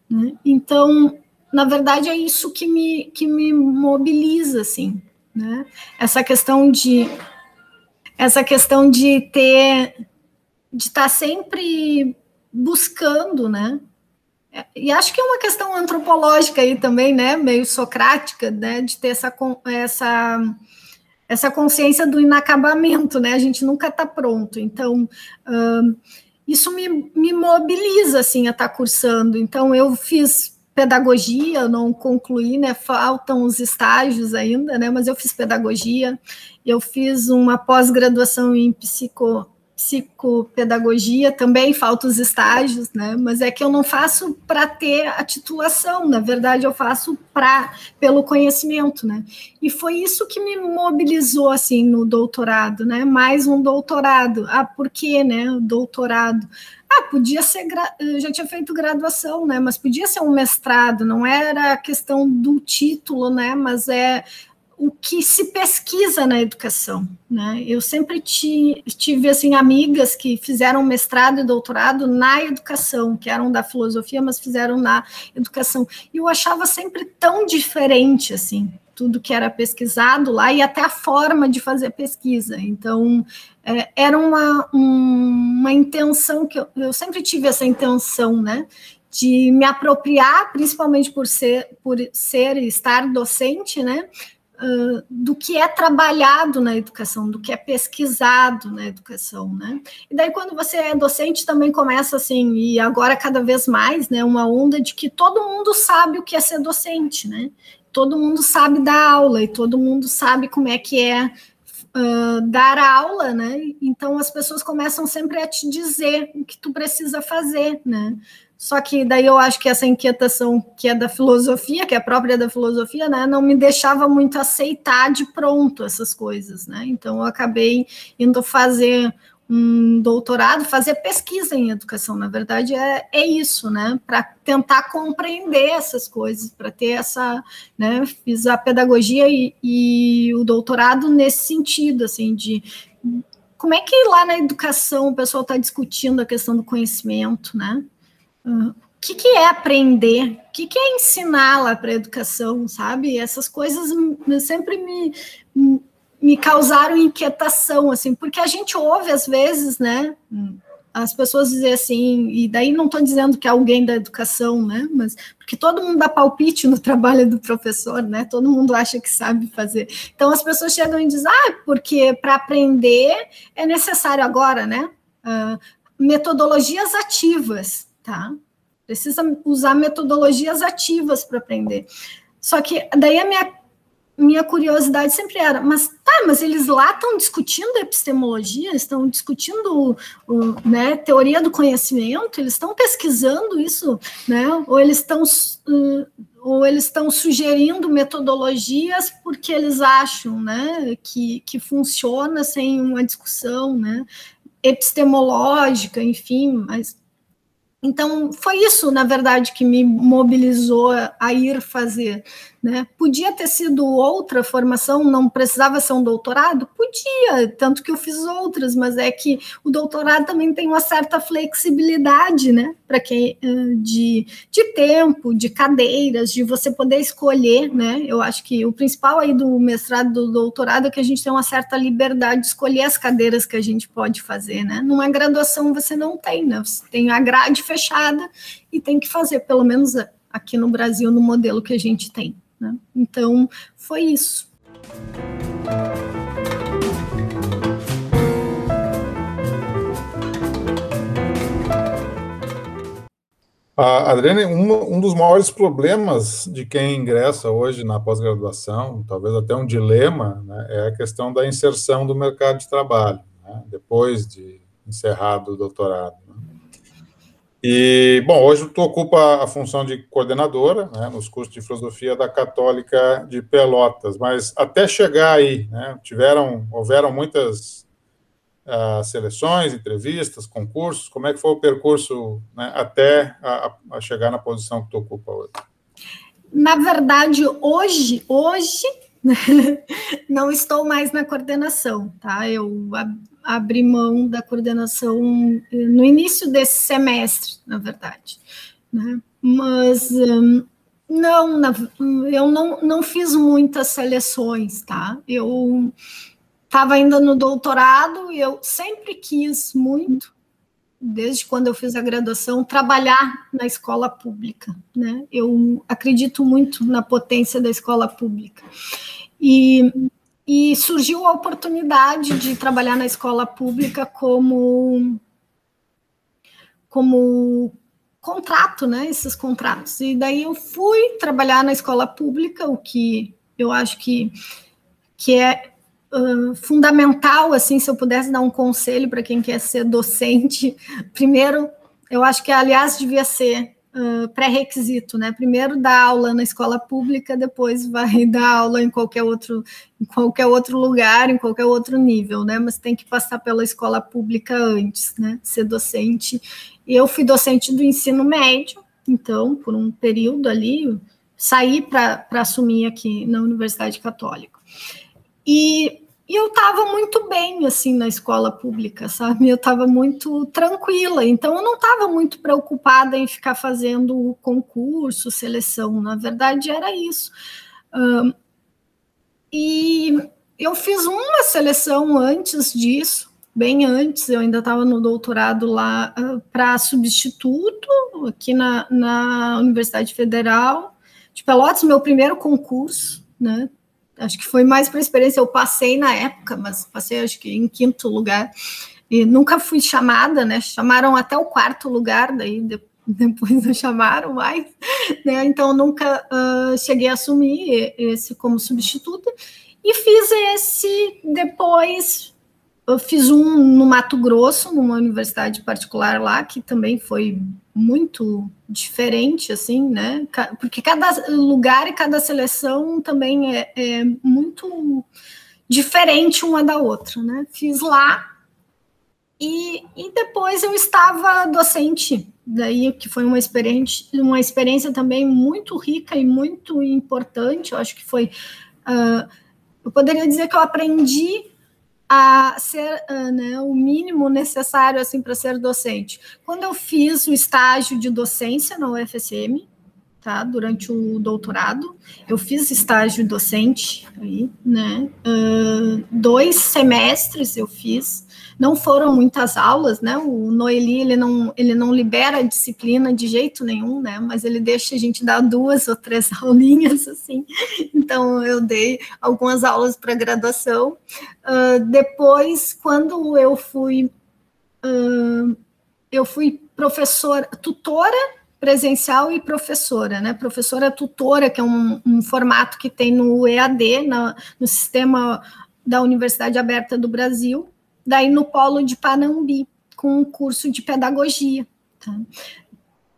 Né? Então, na verdade, é isso que me, que me mobiliza, assim, né? Essa questão de essa questão de ter de estar tá sempre buscando, né? E acho que é uma questão antropológica aí também, né? Meio socrática, né? De ter essa, essa, essa consciência do inacabamento, né? A gente nunca está pronto. Então, isso me, me mobiliza, assim, a estar tá cursando. Então, eu fiz pedagogia, não concluí, né? Faltam os estágios ainda, né? Mas eu fiz pedagogia, eu fiz uma pós-graduação em psico psicopedagogia também falta os estágios, né? Mas é que eu não faço para ter a titulação, na verdade eu faço para pelo conhecimento, né? E foi isso que me mobilizou assim no doutorado, né? Mais um doutorado. Ah, por quê, né? Doutorado. Ah, podia ser, eu já tinha feito graduação, né? Mas podia ser um mestrado, não era a questão do título, né? Mas é o que se pesquisa na educação, né? Eu sempre tive assim amigas que fizeram mestrado e doutorado na educação, que eram da filosofia, mas fizeram na educação. E eu achava sempre tão diferente assim, tudo que era pesquisado lá e até a forma de fazer pesquisa. Então, é, era uma, um, uma intenção que eu, eu sempre tive essa intenção, né? De me apropriar, principalmente por ser, por ser e estar docente, né? Do que é trabalhado na educação, do que é pesquisado na educação, né? E daí quando você é docente também começa assim, e agora cada vez mais, né, uma onda de que todo mundo sabe o que é ser docente, né? Todo mundo sabe dar aula e todo mundo sabe como é que é uh, dar aula, né? Então as pessoas começam sempre a te dizer o que tu precisa fazer, né? Só que daí eu acho que essa inquietação que é da filosofia, que é própria da filosofia, né, não me deixava muito aceitar de pronto essas coisas, né? Então eu acabei indo fazer um doutorado, fazer pesquisa em educação, na verdade é, é isso, né? Para tentar compreender essas coisas, para ter essa, né? Fiz a pedagogia e, e o doutorado nesse sentido, assim, de como é que lá na educação o pessoal está discutindo a questão do conhecimento, né? O que, que é aprender? O que, que é ensinar lá para a educação, sabe? Essas coisas sempre me, me causaram inquietação, assim, porque a gente ouve às vezes, né? As pessoas dizem assim, e daí não estou dizendo que é alguém da educação, né? Mas porque todo mundo dá palpite no trabalho do professor, né? Todo mundo acha que sabe fazer. Então as pessoas chegam e dizem, ah, porque para aprender é necessário agora, né? Uh, metodologias ativas tá? Precisa usar metodologias ativas para aprender. Só que daí a minha, minha curiosidade sempre era, mas tá, mas eles lá estão discutindo epistemologia, estão discutindo o, né, teoria do conhecimento, eles estão pesquisando isso, né? Ou eles estão uh, ou eles estão sugerindo metodologias porque eles acham, né, que, que funciona sem uma discussão, né, epistemológica, enfim, mas então, foi isso, na verdade, que me mobilizou a ir fazer. Né? Podia ter sido outra formação, não precisava ser um doutorado? Podia, tanto que eu fiz outras, mas é que o doutorado também tem uma certa flexibilidade, né? Para quem de, de tempo, de cadeiras, de você poder escolher, né? Eu acho que o principal aí do mestrado do doutorado é que a gente tem uma certa liberdade de escolher as cadeiras que a gente pode fazer, né? Numa graduação você não tem, né? Você tem a grade fechada e tem que fazer, pelo menos aqui no Brasil, no modelo que a gente tem. Né? Então, foi isso. Uh, Adriane, um, um, dos maiores problemas de quem ingressa hoje na pós-graduação, talvez até um dilema, né, é a questão da inserção do mercado de trabalho, né, depois de encerrado o doutorado. E, bom, hoje tu ocupa a função de coordenadora né, nos cursos de filosofia da Católica de Pelotas, mas até chegar aí, né, tiveram, houveram muitas uh, seleções, entrevistas, concursos, como é que foi o percurso né, até a, a, chegar na posição que tu ocupa hoje? Na verdade, hoje, hoje, não estou mais na coordenação, tá? Eu abri mão da coordenação no início desse semestre, na verdade. Né? Mas um, não, eu não, não fiz muitas seleções, tá? Eu estava ainda no doutorado e eu sempre quis muito, desde quando eu fiz a graduação, trabalhar na escola pública, né? Eu acredito muito na potência da escola pública. E e surgiu a oportunidade de trabalhar na escola pública como como contrato, né? Esses contratos. E daí eu fui trabalhar na escola pública, o que eu acho que, que é uh, fundamental, assim, se eu pudesse dar um conselho para quem quer ser docente, primeiro, eu acho que, aliás, devia ser pré-requisito, né? Primeiro dá aula na escola pública, depois vai dar aula em qualquer outro, em qualquer outro lugar, em qualquer outro nível, né? Mas tem que passar pela escola pública antes, né? Ser docente. Eu fui docente do ensino médio, então, por um período ali, saí para assumir aqui na Universidade Católica. E, e eu estava muito bem, assim, na escola pública, sabe? Eu estava muito tranquila, então eu não estava muito preocupada em ficar fazendo concurso, seleção, na verdade era isso. Um, e eu fiz uma seleção antes disso, bem antes, eu ainda estava no doutorado lá uh, para substituto, aqui na, na Universidade Federal de Pelotas, meu primeiro concurso, né? Acho que foi mais para experiência. Eu passei na época, mas passei acho que em quinto lugar. E nunca fui chamada, né? Chamaram até o quarto lugar, daí depois não chamaram mais, né? Então nunca uh, cheguei a assumir esse como substituta e fiz esse depois eu fiz um no Mato Grosso, numa universidade particular lá, que também foi muito diferente, assim, né? Porque cada lugar e cada seleção também é, é muito diferente uma da outra, né? Fiz lá e, e depois eu estava docente, daí que foi uma experiência, uma experiência também muito rica e muito importante. Eu acho que foi, uh, eu poderia dizer que eu aprendi a ser uh, né, o mínimo necessário assim para ser docente. Quando eu fiz o estágio de docência na UFSM, tá, durante o doutorado, eu fiz estágio docente aí, né, uh, dois semestres eu fiz não foram muitas aulas, né? O Noeli ele não, ele não libera a disciplina de jeito nenhum, né? Mas ele deixa a gente dar duas ou três aulinhas assim. Então eu dei algumas aulas para graduação. Uh, depois, quando eu fui uh, eu fui professora, tutora presencial e professora, né? Professora tutora, que é um, um formato que tem no EAD, na, no sistema da Universidade Aberta do Brasil, daí no polo de Panambi, com um curso de pedagogia, tá?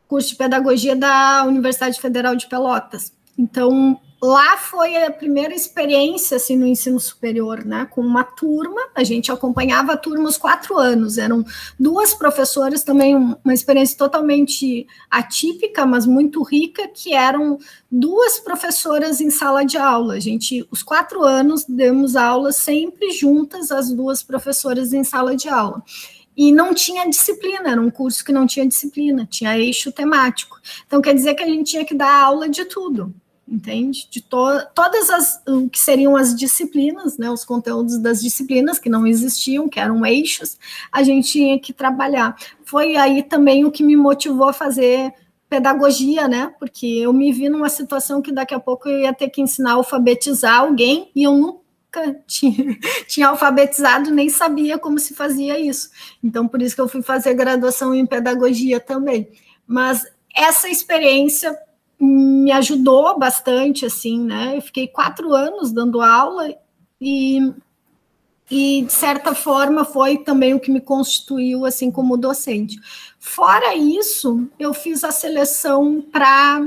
curso de pedagogia da Universidade Federal de Pelotas. Então, lá foi a primeira experiência assim no ensino superior, né? Com uma turma, a gente acompanhava a turma os quatro anos. Eram duas professoras também, uma experiência totalmente atípica, mas muito rica, que eram duas professoras em sala de aula. A gente, os quatro anos, demos aula sempre juntas, as duas professoras em sala de aula e não tinha disciplina, era um curso que não tinha disciplina, tinha eixo temático. Então, quer dizer que a gente tinha que dar aula de tudo entende? De to todas as o que seriam as disciplinas, né, os conteúdos das disciplinas que não existiam, que eram eixos, a gente tinha que trabalhar. Foi aí também o que me motivou a fazer pedagogia, né? Porque eu me vi numa situação que daqui a pouco eu ia ter que ensinar a alfabetizar alguém e eu nunca tinha, tinha alfabetizado, nem sabia como se fazia isso. Então, por isso que eu fui fazer graduação em pedagogia também. Mas essa experiência me ajudou bastante, assim, né? Eu fiquei quatro anos dando aula e, e de certa forma, foi também o que me constituiu, assim, como docente. Fora isso, eu fiz a seleção para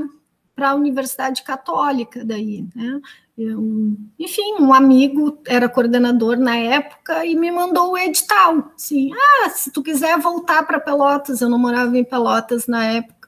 a Universidade Católica daí, né? Eu, enfim, um amigo era coordenador na época e me mandou o edital, assim, ah, se tu quiser voltar para Pelotas, eu não morava em Pelotas na época,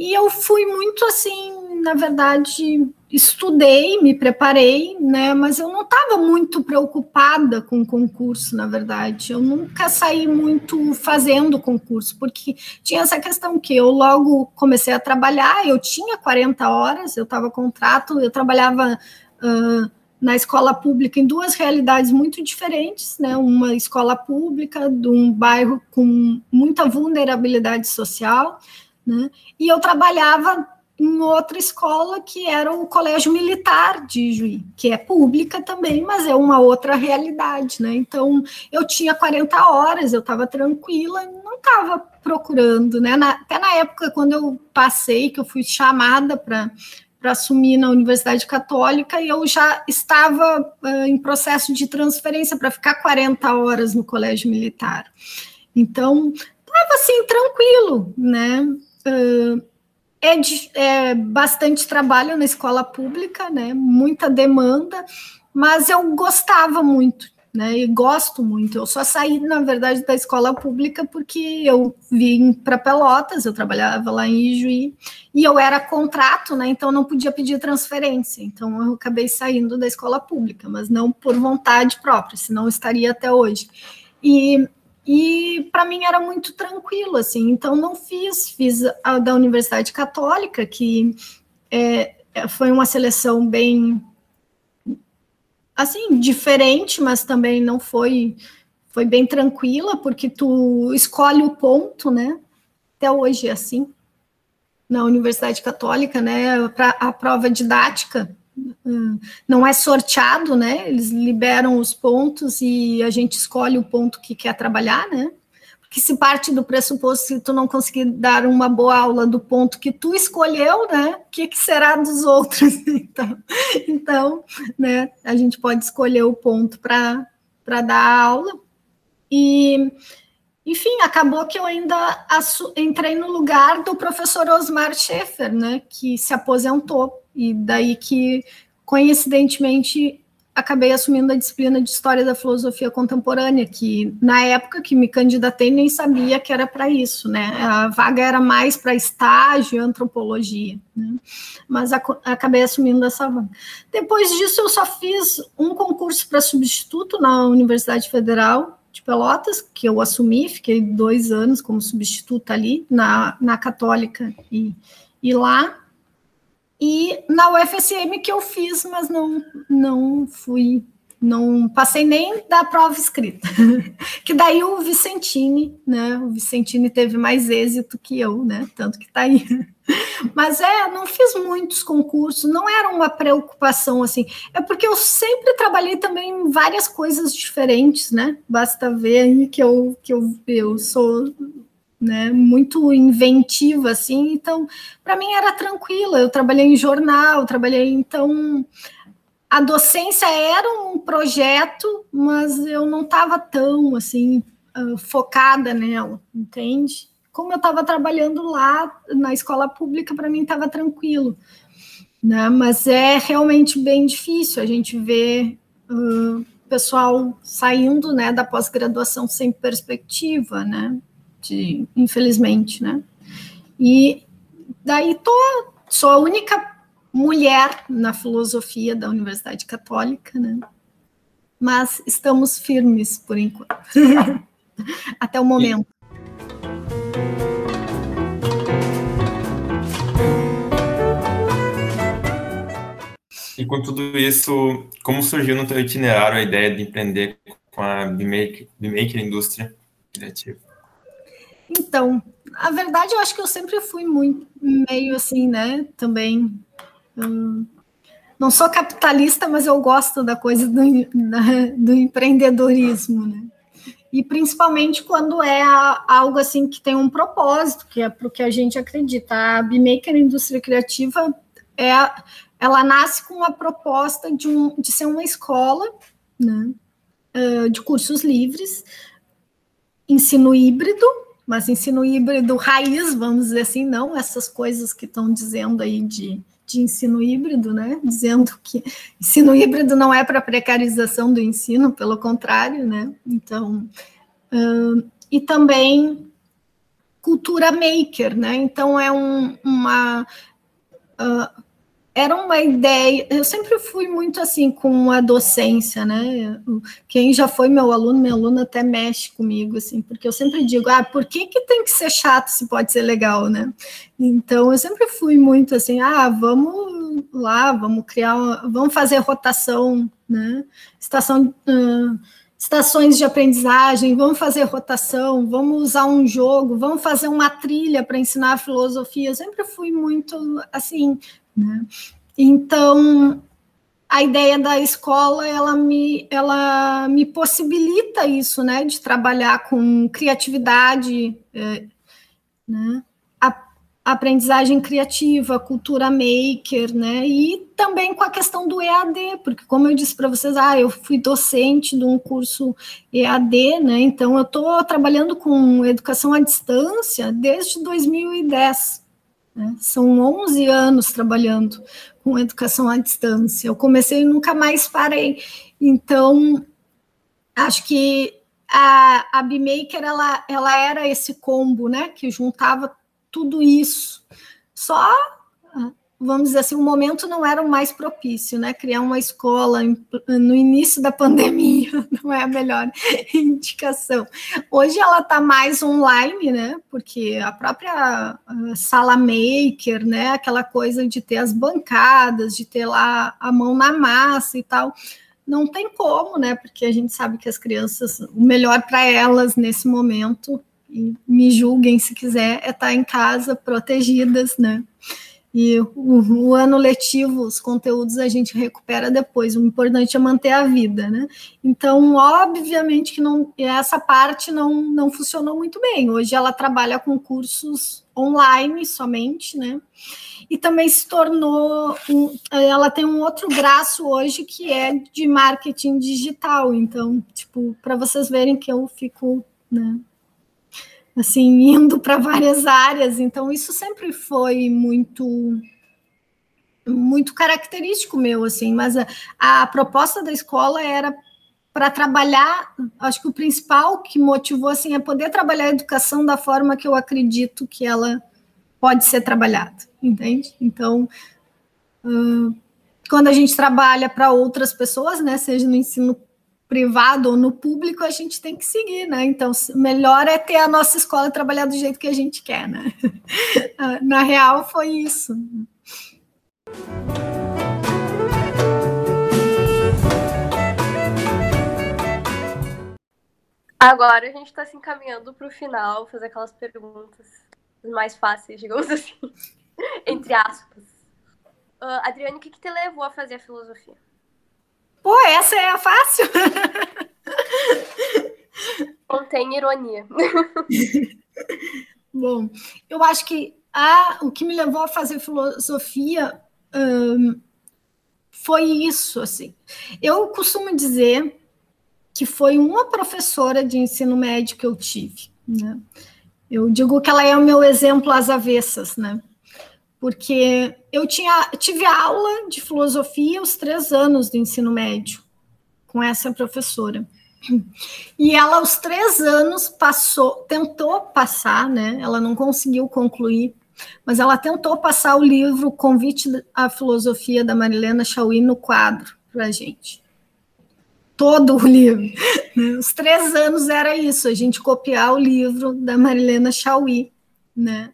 e eu fui muito assim, na verdade, estudei, me preparei, né? Mas eu não estava muito preocupada com o concurso, na verdade. Eu nunca saí muito fazendo concurso, porque tinha essa questão que eu logo comecei a trabalhar, eu tinha 40 horas, eu estava contrato, eu trabalhava. Uh, na escola pública em duas realidades muito diferentes, né? Uma escola pública de um bairro com muita vulnerabilidade social, né? E eu trabalhava em outra escola que era o Colégio Militar de Juí, que é pública também, mas é uma outra realidade, né? Então, eu tinha 40 horas, eu estava tranquila, não estava procurando, né? Na, até na época, quando eu passei, que eu fui chamada para para assumir na Universidade Católica e eu já estava uh, em processo de transferência para ficar 40 horas no Colégio Militar. Então, estava assim, tranquilo, né? É, de, é bastante trabalho na escola pública, né? Muita demanda, mas eu gostava muito né? E gosto muito. Eu só saí, na verdade, da escola pública porque eu vim para Pelotas, eu trabalhava lá em Ijuí, e eu era contrato, né? Então não podia pedir transferência. Então eu acabei saindo da escola pública, mas não por vontade própria, senão estaria até hoje. E e para mim era muito tranquilo, assim. Então não fiz, fiz a da Universidade Católica, que é, foi uma seleção bem assim, diferente, mas também não foi foi bem tranquila, porque tu escolhe o ponto, né? Até hoje é assim. Na Universidade Católica, né, para a prova didática, não é sorteado, né? Eles liberam os pontos e a gente escolhe o ponto que quer trabalhar, né? que se parte do pressuposto que tu não conseguir dar uma boa aula do ponto que tu escolheu, né? O que, que será dos outros? Então, então, né? A gente pode escolher o ponto para dar a aula. E, enfim, acabou que eu ainda entrei no lugar do professor Osmar Schaefer, né? Que se aposentou. E daí que, coincidentemente, acabei assumindo a disciplina de História da Filosofia Contemporânea, que na época que me candidatei nem sabia que era para isso, né? A vaga era mais para estágio, antropologia, né? Mas acabei assumindo essa vaga. Depois disso, eu só fiz um concurso para substituto na Universidade Federal de Pelotas, que eu assumi, fiquei dois anos como substituta ali na, na Católica e, e lá e na UFSM que eu fiz, mas não, não fui, não passei nem da prova escrita. que daí o Vicentini, né? O Vicentini teve mais êxito que eu, né? Tanto que está aí. Mas é, não fiz muitos concursos, não era uma preocupação assim. É porque eu sempre trabalhei também em várias coisas diferentes, né? Basta ver aí que eu, que eu, eu sou né, muito inventiva, assim, então, para mim era tranquila, eu trabalhei em jornal, trabalhei, então, a docência era um projeto, mas eu não estava tão, assim, uh, focada nela, entende? Como eu estava trabalhando lá na escola pública, para mim estava tranquilo, né, mas é realmente bem difícil a gente ver... Uh, pessoal saindo né, da pós-graduação sem perspectiva, né? De, infelizmente, né? E daí tô, sou a única mulher na filosofia da Universidade Católica, né? Mas estamos firmes por enquanto, até o momento. E com tudo isso, como surgiu no teu itinerário a ideia de empreender com a Bmaker Indústria Criativa? Então, a verdade, eu acho que eu sempre fui muito meio assim, né? Também. Hum, não sou capitalista, mas eu gosto da coisa do, da, do empreendedorismo, né? E principalmente quando é algo assim que tem um propósito, que é para o que a gente acredita. A Bimaker Indústria Criativa é, ela nasce com uma proposta de, um, de ser uma escola, né? de cursos livres, ensino híbrido, mas ensino híbrido raiz, vamos dizer assim, não essas coisas que estão dizendo aí de, de ensino híbrido, né? Dizendo que ensino híbrido não é para precarização do ensino, pelo contrário, né? Então, uh, e também cultura maker, né? Então é um, uma uh, era uma ideia. Eu sempre fui muito assim com a docência, né? Quem já foi meu aluno, meu aluno até mexe comigo, assim, porque eu sempre digo, ah, por que, que tem que ser chato se pode ser legal, né? Então eu sempre fui muito assim, ah, vamos lá, vamos criar, vamos fazer rotação, né? Estação. Uh, estações de aprendizagem, vamos fazer rotação, vamos usar um jogo, vamos fazer uma trilha para ensinar filosofia. Eu sempre fui muito assim, né? Então, a ideia da escola ela me, ela me possibilita isso, né, de trabalhar com criatividade, é, né, a, aprendizagem criativa, cultura maker, né, e também com a questão do EAD, porque como eu disse para vocês, ah, eu fui docente de um curso EAD, né, então eu estou trabalhando com educação à distância desde 2010, né? São 11 anos trabalhando com educação à distância. Eu comecei e nunca mais parei. Então, acho que a, a BMaker, ela, ela era esse combo, né, que juntava tudo isso. Só vamos dizer assim, o momento não era o mais propício, né? Criar uma escola no início da pandemia não é a melhor indicação. Hoje ela está mais online, né? Porque a própria sala maker, né? Aquela coisa de ter as bancadas, de ter lá a mão na massa e tal. Não tem como, né? Porque a gente sabe que as crianças, o melhor para elas nesse momento, e me julguem se quiser, é estar tá em casa, protegidas, né? E o, o, ano letivo, os conteúdos a gente recupera depois. O importante é manter a vida, né? Então, obviamente que não, essa parte não, não funcionou muito bem. Hoje ela trabalha com cursos online somente, né? E também se tornou, um, ela tem um outro braço hoje que é de marketing digital. Então, tipo, para vocês verem que eu fico, né? Assim, indo para várias áreas. Então, isso sempre foi muito muito característico meu, assim, mas a, a proposta da escola era para trabalhar, acho que o principal que motivou assim é poder trabalhar a educação da forma que eu acredito que ela pode ser trabalhada, entende? Então, uh, quando a gente trabalha para outras pessoas, né, seja no ensino privado ou no público, a gente tem que seguir, né? Então, melhor é ter a nossa escola trabalhar do jeito que a gente quer, né? Na real, foi isso. Agora a gente está se encaminhando para o final, fazer aquelas perguntas mais fáceis, digamos assim, entre aspas. Uh, Adriane, o que, que te levou a fazer a filosofia? Pô, essa é a fácil. Contém ironia. Bom, eu acho que a, o que me levou a fazer filosofia um, foi isso, assim. Eu costumo dizer que foi uma professora de ensino médio que eu tive, né? Eu digo que ela é o meu exemplo às avessas, né? Porque eu tinha, tive aula de filosofia os três anos do ensino médio com essa professora. E ela, aos três anos, passou, tentou passar, né? Ela não conseguiu concluir, mas ela tentou passar o livro Convite à Filosofia da Marilena Chauí no quadro para gente. Todo o livro. Né? Os três anos era isso, a gente copiar o livro da Marilena Chauí, né?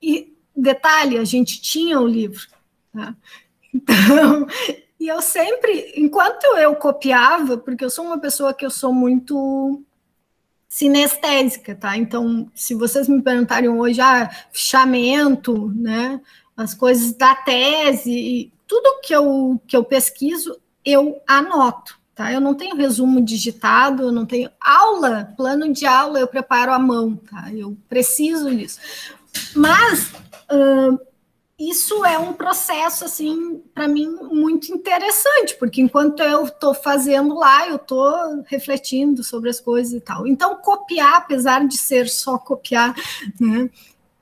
E detalhe, a gente tinha o livro. Tá? Então, e eu sempre, enquanto eu copiava, porque eu sou uma pessoa que eu sou muito sinestésica, tá? Então, se vocês me perguntarem hoje, ah, fichamento, né, as coisas da tese, tudo que eu, que eu pesquiso, eu anoto, tá? Eu não tenho resumo digitado, eu não tenho aula, plano de aula eu preparo à mão, tá? Eu preciso disso. Mas isso é um processo, assim, para mim, muito interessante, porque enquanto eu estou fazendo lá, eu estou refletindo sobre as coisas e tal. Então, copiar, apesar de ser só copiar, né,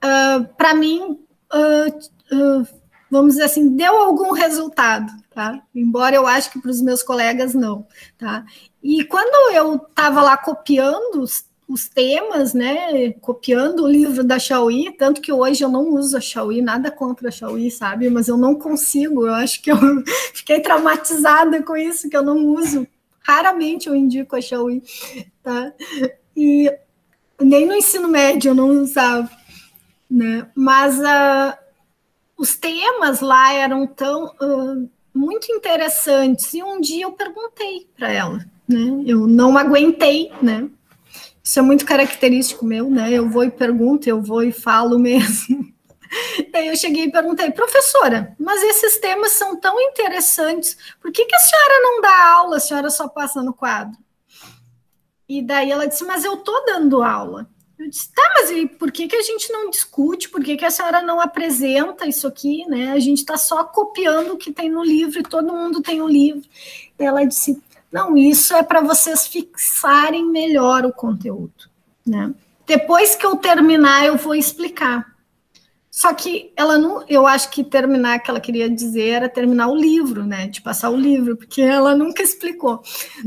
uh, para mim, uh, vamos dizer assim, deu algum resultado, tá? Embora eu acho que para os meus colegas não, tá? E quando eu estava lá copiando os temas, né, copiando o livro da Xiaoyi, tanto que hoje eu não uso a Xiaoyi, nada contra a Xiaoyi, sabe, mas eu não consigo, eu acho que eu fiquei traumatizada com isso, que eu não uso, raramente eu indico a Xiaoyi, tá, e nem no ensino médio eu não usava, né, mas uh, os temas lá eram tão, uh, muito interessantes, e um dia eu perguntei para ela, né, eu não aguentei, né, isso é muito característico meu, né? Eu vou e pergunto, eu vou e falo mesmo. Daí eu cheguei e perguntei, professora, mas esses temas são tão interessantes, por que, que a senhora não dá aula, a senhora só passa no quadro? E daí ela disse, mas eu tô dando aula. Eu disse, tá, mas e por que, que a gente não discute? Por que, que a senhora não apresenta isso aqui, né? A gente está só copiando o que tem no livro e todo mundo tem o um livro. Ela disse, não, isso é para vocês fixarem melhor o conteúdo, né? Depois que eu terminar, eu vou explicar. Só que ela não, eu acho que terminar que ela queria dizer era terminar o livro, né? De passar o livro, porque ela nunca explicou,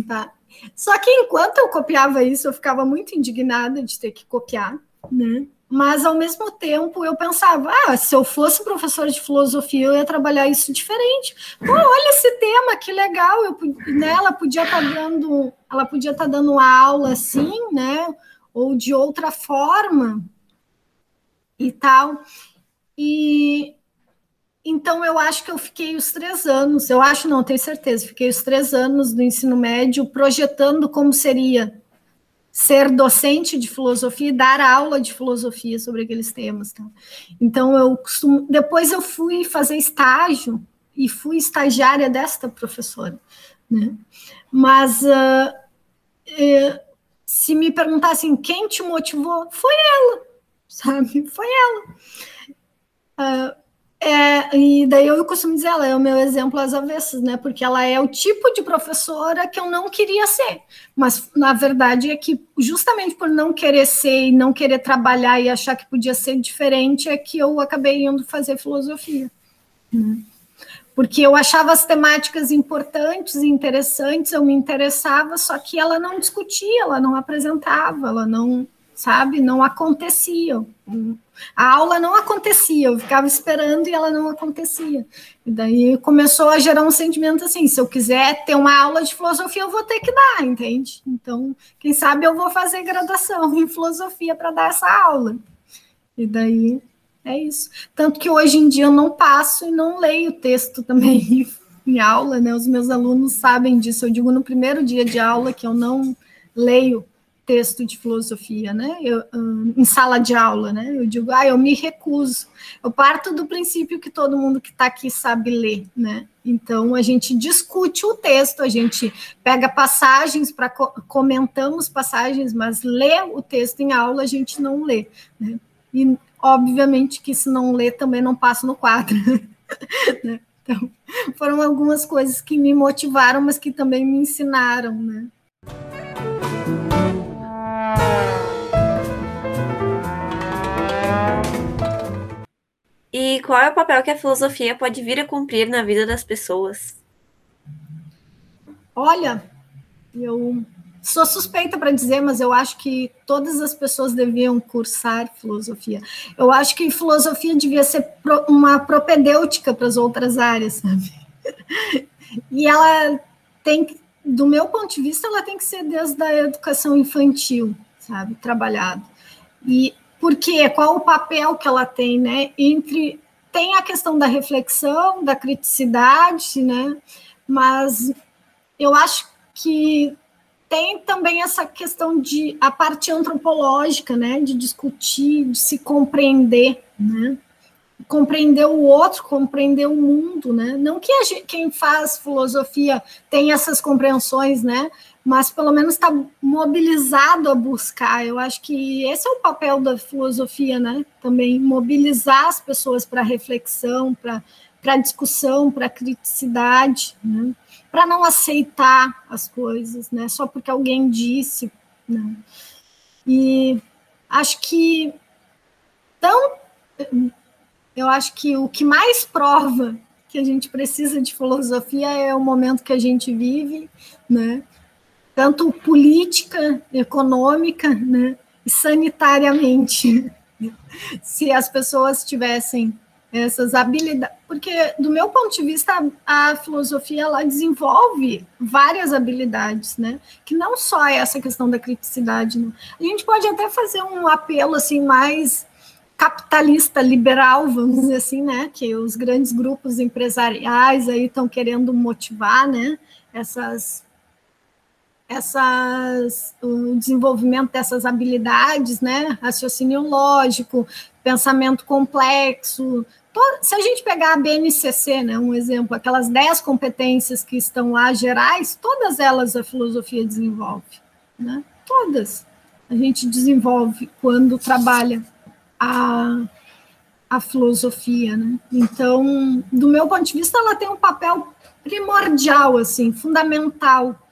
tá? Só que enquanto eu copiava isso, eu ficava muito indignada de ter que copiar, né? Mas ao mesmo tempo eu pensava, ah, se eu fosse professora de filosofia, eu ia trabalhar isso diferente. Pô, olha esse tema, que legal. Eu, né, ela podia estar tá dando, ela podia estar tá dando aula assim, né? Ou de outra forma e tal. E então eu acho que eu fiquei os três anos, eu acho não, tenho certeza, fiquei os três anos do ensino médio projetando como seria ser docente de filosofia e dar aula de filosofia sobre aqueles temas. Tá? Então eu costumo, depois eu fui fazer estágio e fui estagiária desta professora, né? Mas uh, se me perguntassem quem te motivou, foi ela, sabe? Foi ela. Uh, é, e daí eu costumo dizer, ela é o meu exemplo às avessas, né? Porque ela é o tipo de professora que eu não queria ser. Mas, na verdade, é que justamente por não querer ser e não querer trabalhar e achar que podia ser diferente, é que eu acabei indo fazer filosofia. Né? Porque eu achava as temáticas importantes e interessantes, eu me interessava, só que ela não discutia, ela não apresentava, ela não, sabe, não acontecia. A aula não acontecia, eu ficava esperando e ela não acontecia. E daí começou a gerar um sentimento assim: se eu quiser ter uma aula de filosofia, eu vou ter que dar, entende? Então, quem sabe eu vou fazer graduação em filosofia para dar essa aula. E daí é isso. Tanto que hoje em dia eu não passo e não leio texto também em aula, né? Os meus alunos sabem disso. Eu digo no primeiro dia de aula que eu não leio texto de filosofia, né? Eu, um, em sala de aula, né? Eu digo, ah, eu me recuso. Eu parto do princípio que todo mundo que está aqui sabe ler, né? Então a gente discute o texto, a gente pega passagens para comentamos passagens, mas ler o texto em aula a gente não lê, né? E obviamente que se não lê também não passa no quadro. né? Então foram algumas coisas que me motivaram, mas que também me ensinaram, né? E qual é o papel que a filosofia pode vir a cumprir na vida das pessoas? Olha, eu sou suspeita para dizer, mas eu acho que todas as pessoas deviam cursar filosofia. Eu acho que filosofia devia ser uma propedêutica para as outras áreas, sabe? E ela tem, do meu ponto de vista, ela tem que ser desde a educação infantil, sabe, trabalhado. E porque qual o papel que ela tem, né? Entre tem a questão da reflexão, da criticidade, né? Mas eu acho que tem também essa questão de a parte antropológica, né? De discutir, de se compreender, né? Compreender o outro, compreender o mundo, né? Não que gente, quem faz filosofia tenha essas compreensões, né? Mas pelo menos está mobilizado a buscar. Eu acho que esse é o papel da filosofia, né? Também mobilizar as pessoas para reflexão, para discussão, para criticidade, né? para não aceitar as coisas, né? Só porque alguém disse, né? E acho que tão, eu acho que o que mais prova que a gente precisa de filosofia é o momento que a gente vive, né? Tanto política, econômica, né, e sanitariamente. Se as pessoas tivessem essas habilidades, porque do meu ponto de vista a, a, filosofia ela desenvolve várias habilidades, né? Que não só é essa questão da criticidade. Né? A gente pode até fazer um apelo assim mais capitalista liberal, vamos dizer assim, né? Que os grandes grupos empresariais aí estão querendo motivar, né? Essas essas, o desenvolvimento dessas habilidades, né? Raciocínio lógico, pensamento complexo. Se a gente pegar a BNCC, né, um exemplo, aquelas 10 competências que estão lá gerais, todas elas a filosofia desenvolve, né? Todas. A gente desenvolve quando trabalha a, a filosofia, né? Então, do meu ponto de vista, ela tem um papel primordial, assim, fundamental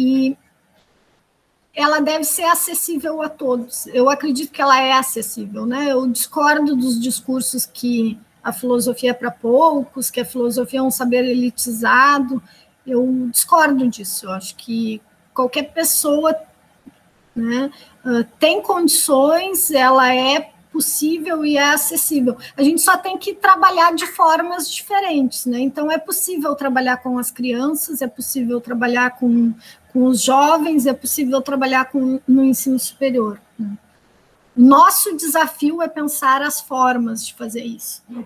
e ela deve ser acessível a todos. Eu acredito que ela é acessível, né? Eu discordo dos discursos que a filosofia é para poucos, que a filosofia é um saber elitizado. Eu discordo disso. Eu acho que qualquer pessoa né, uh, tem condições, ela é possível e é acessível. A gente só tem que trabalhar de formas diferentes, né? Então é possível trabalhar com as crianças, é possível trabalhar com, com os jovens, é possível trabalhar com, no ensino superior. Né? Nosso desafio é pensar as formas de fazer isso. Né?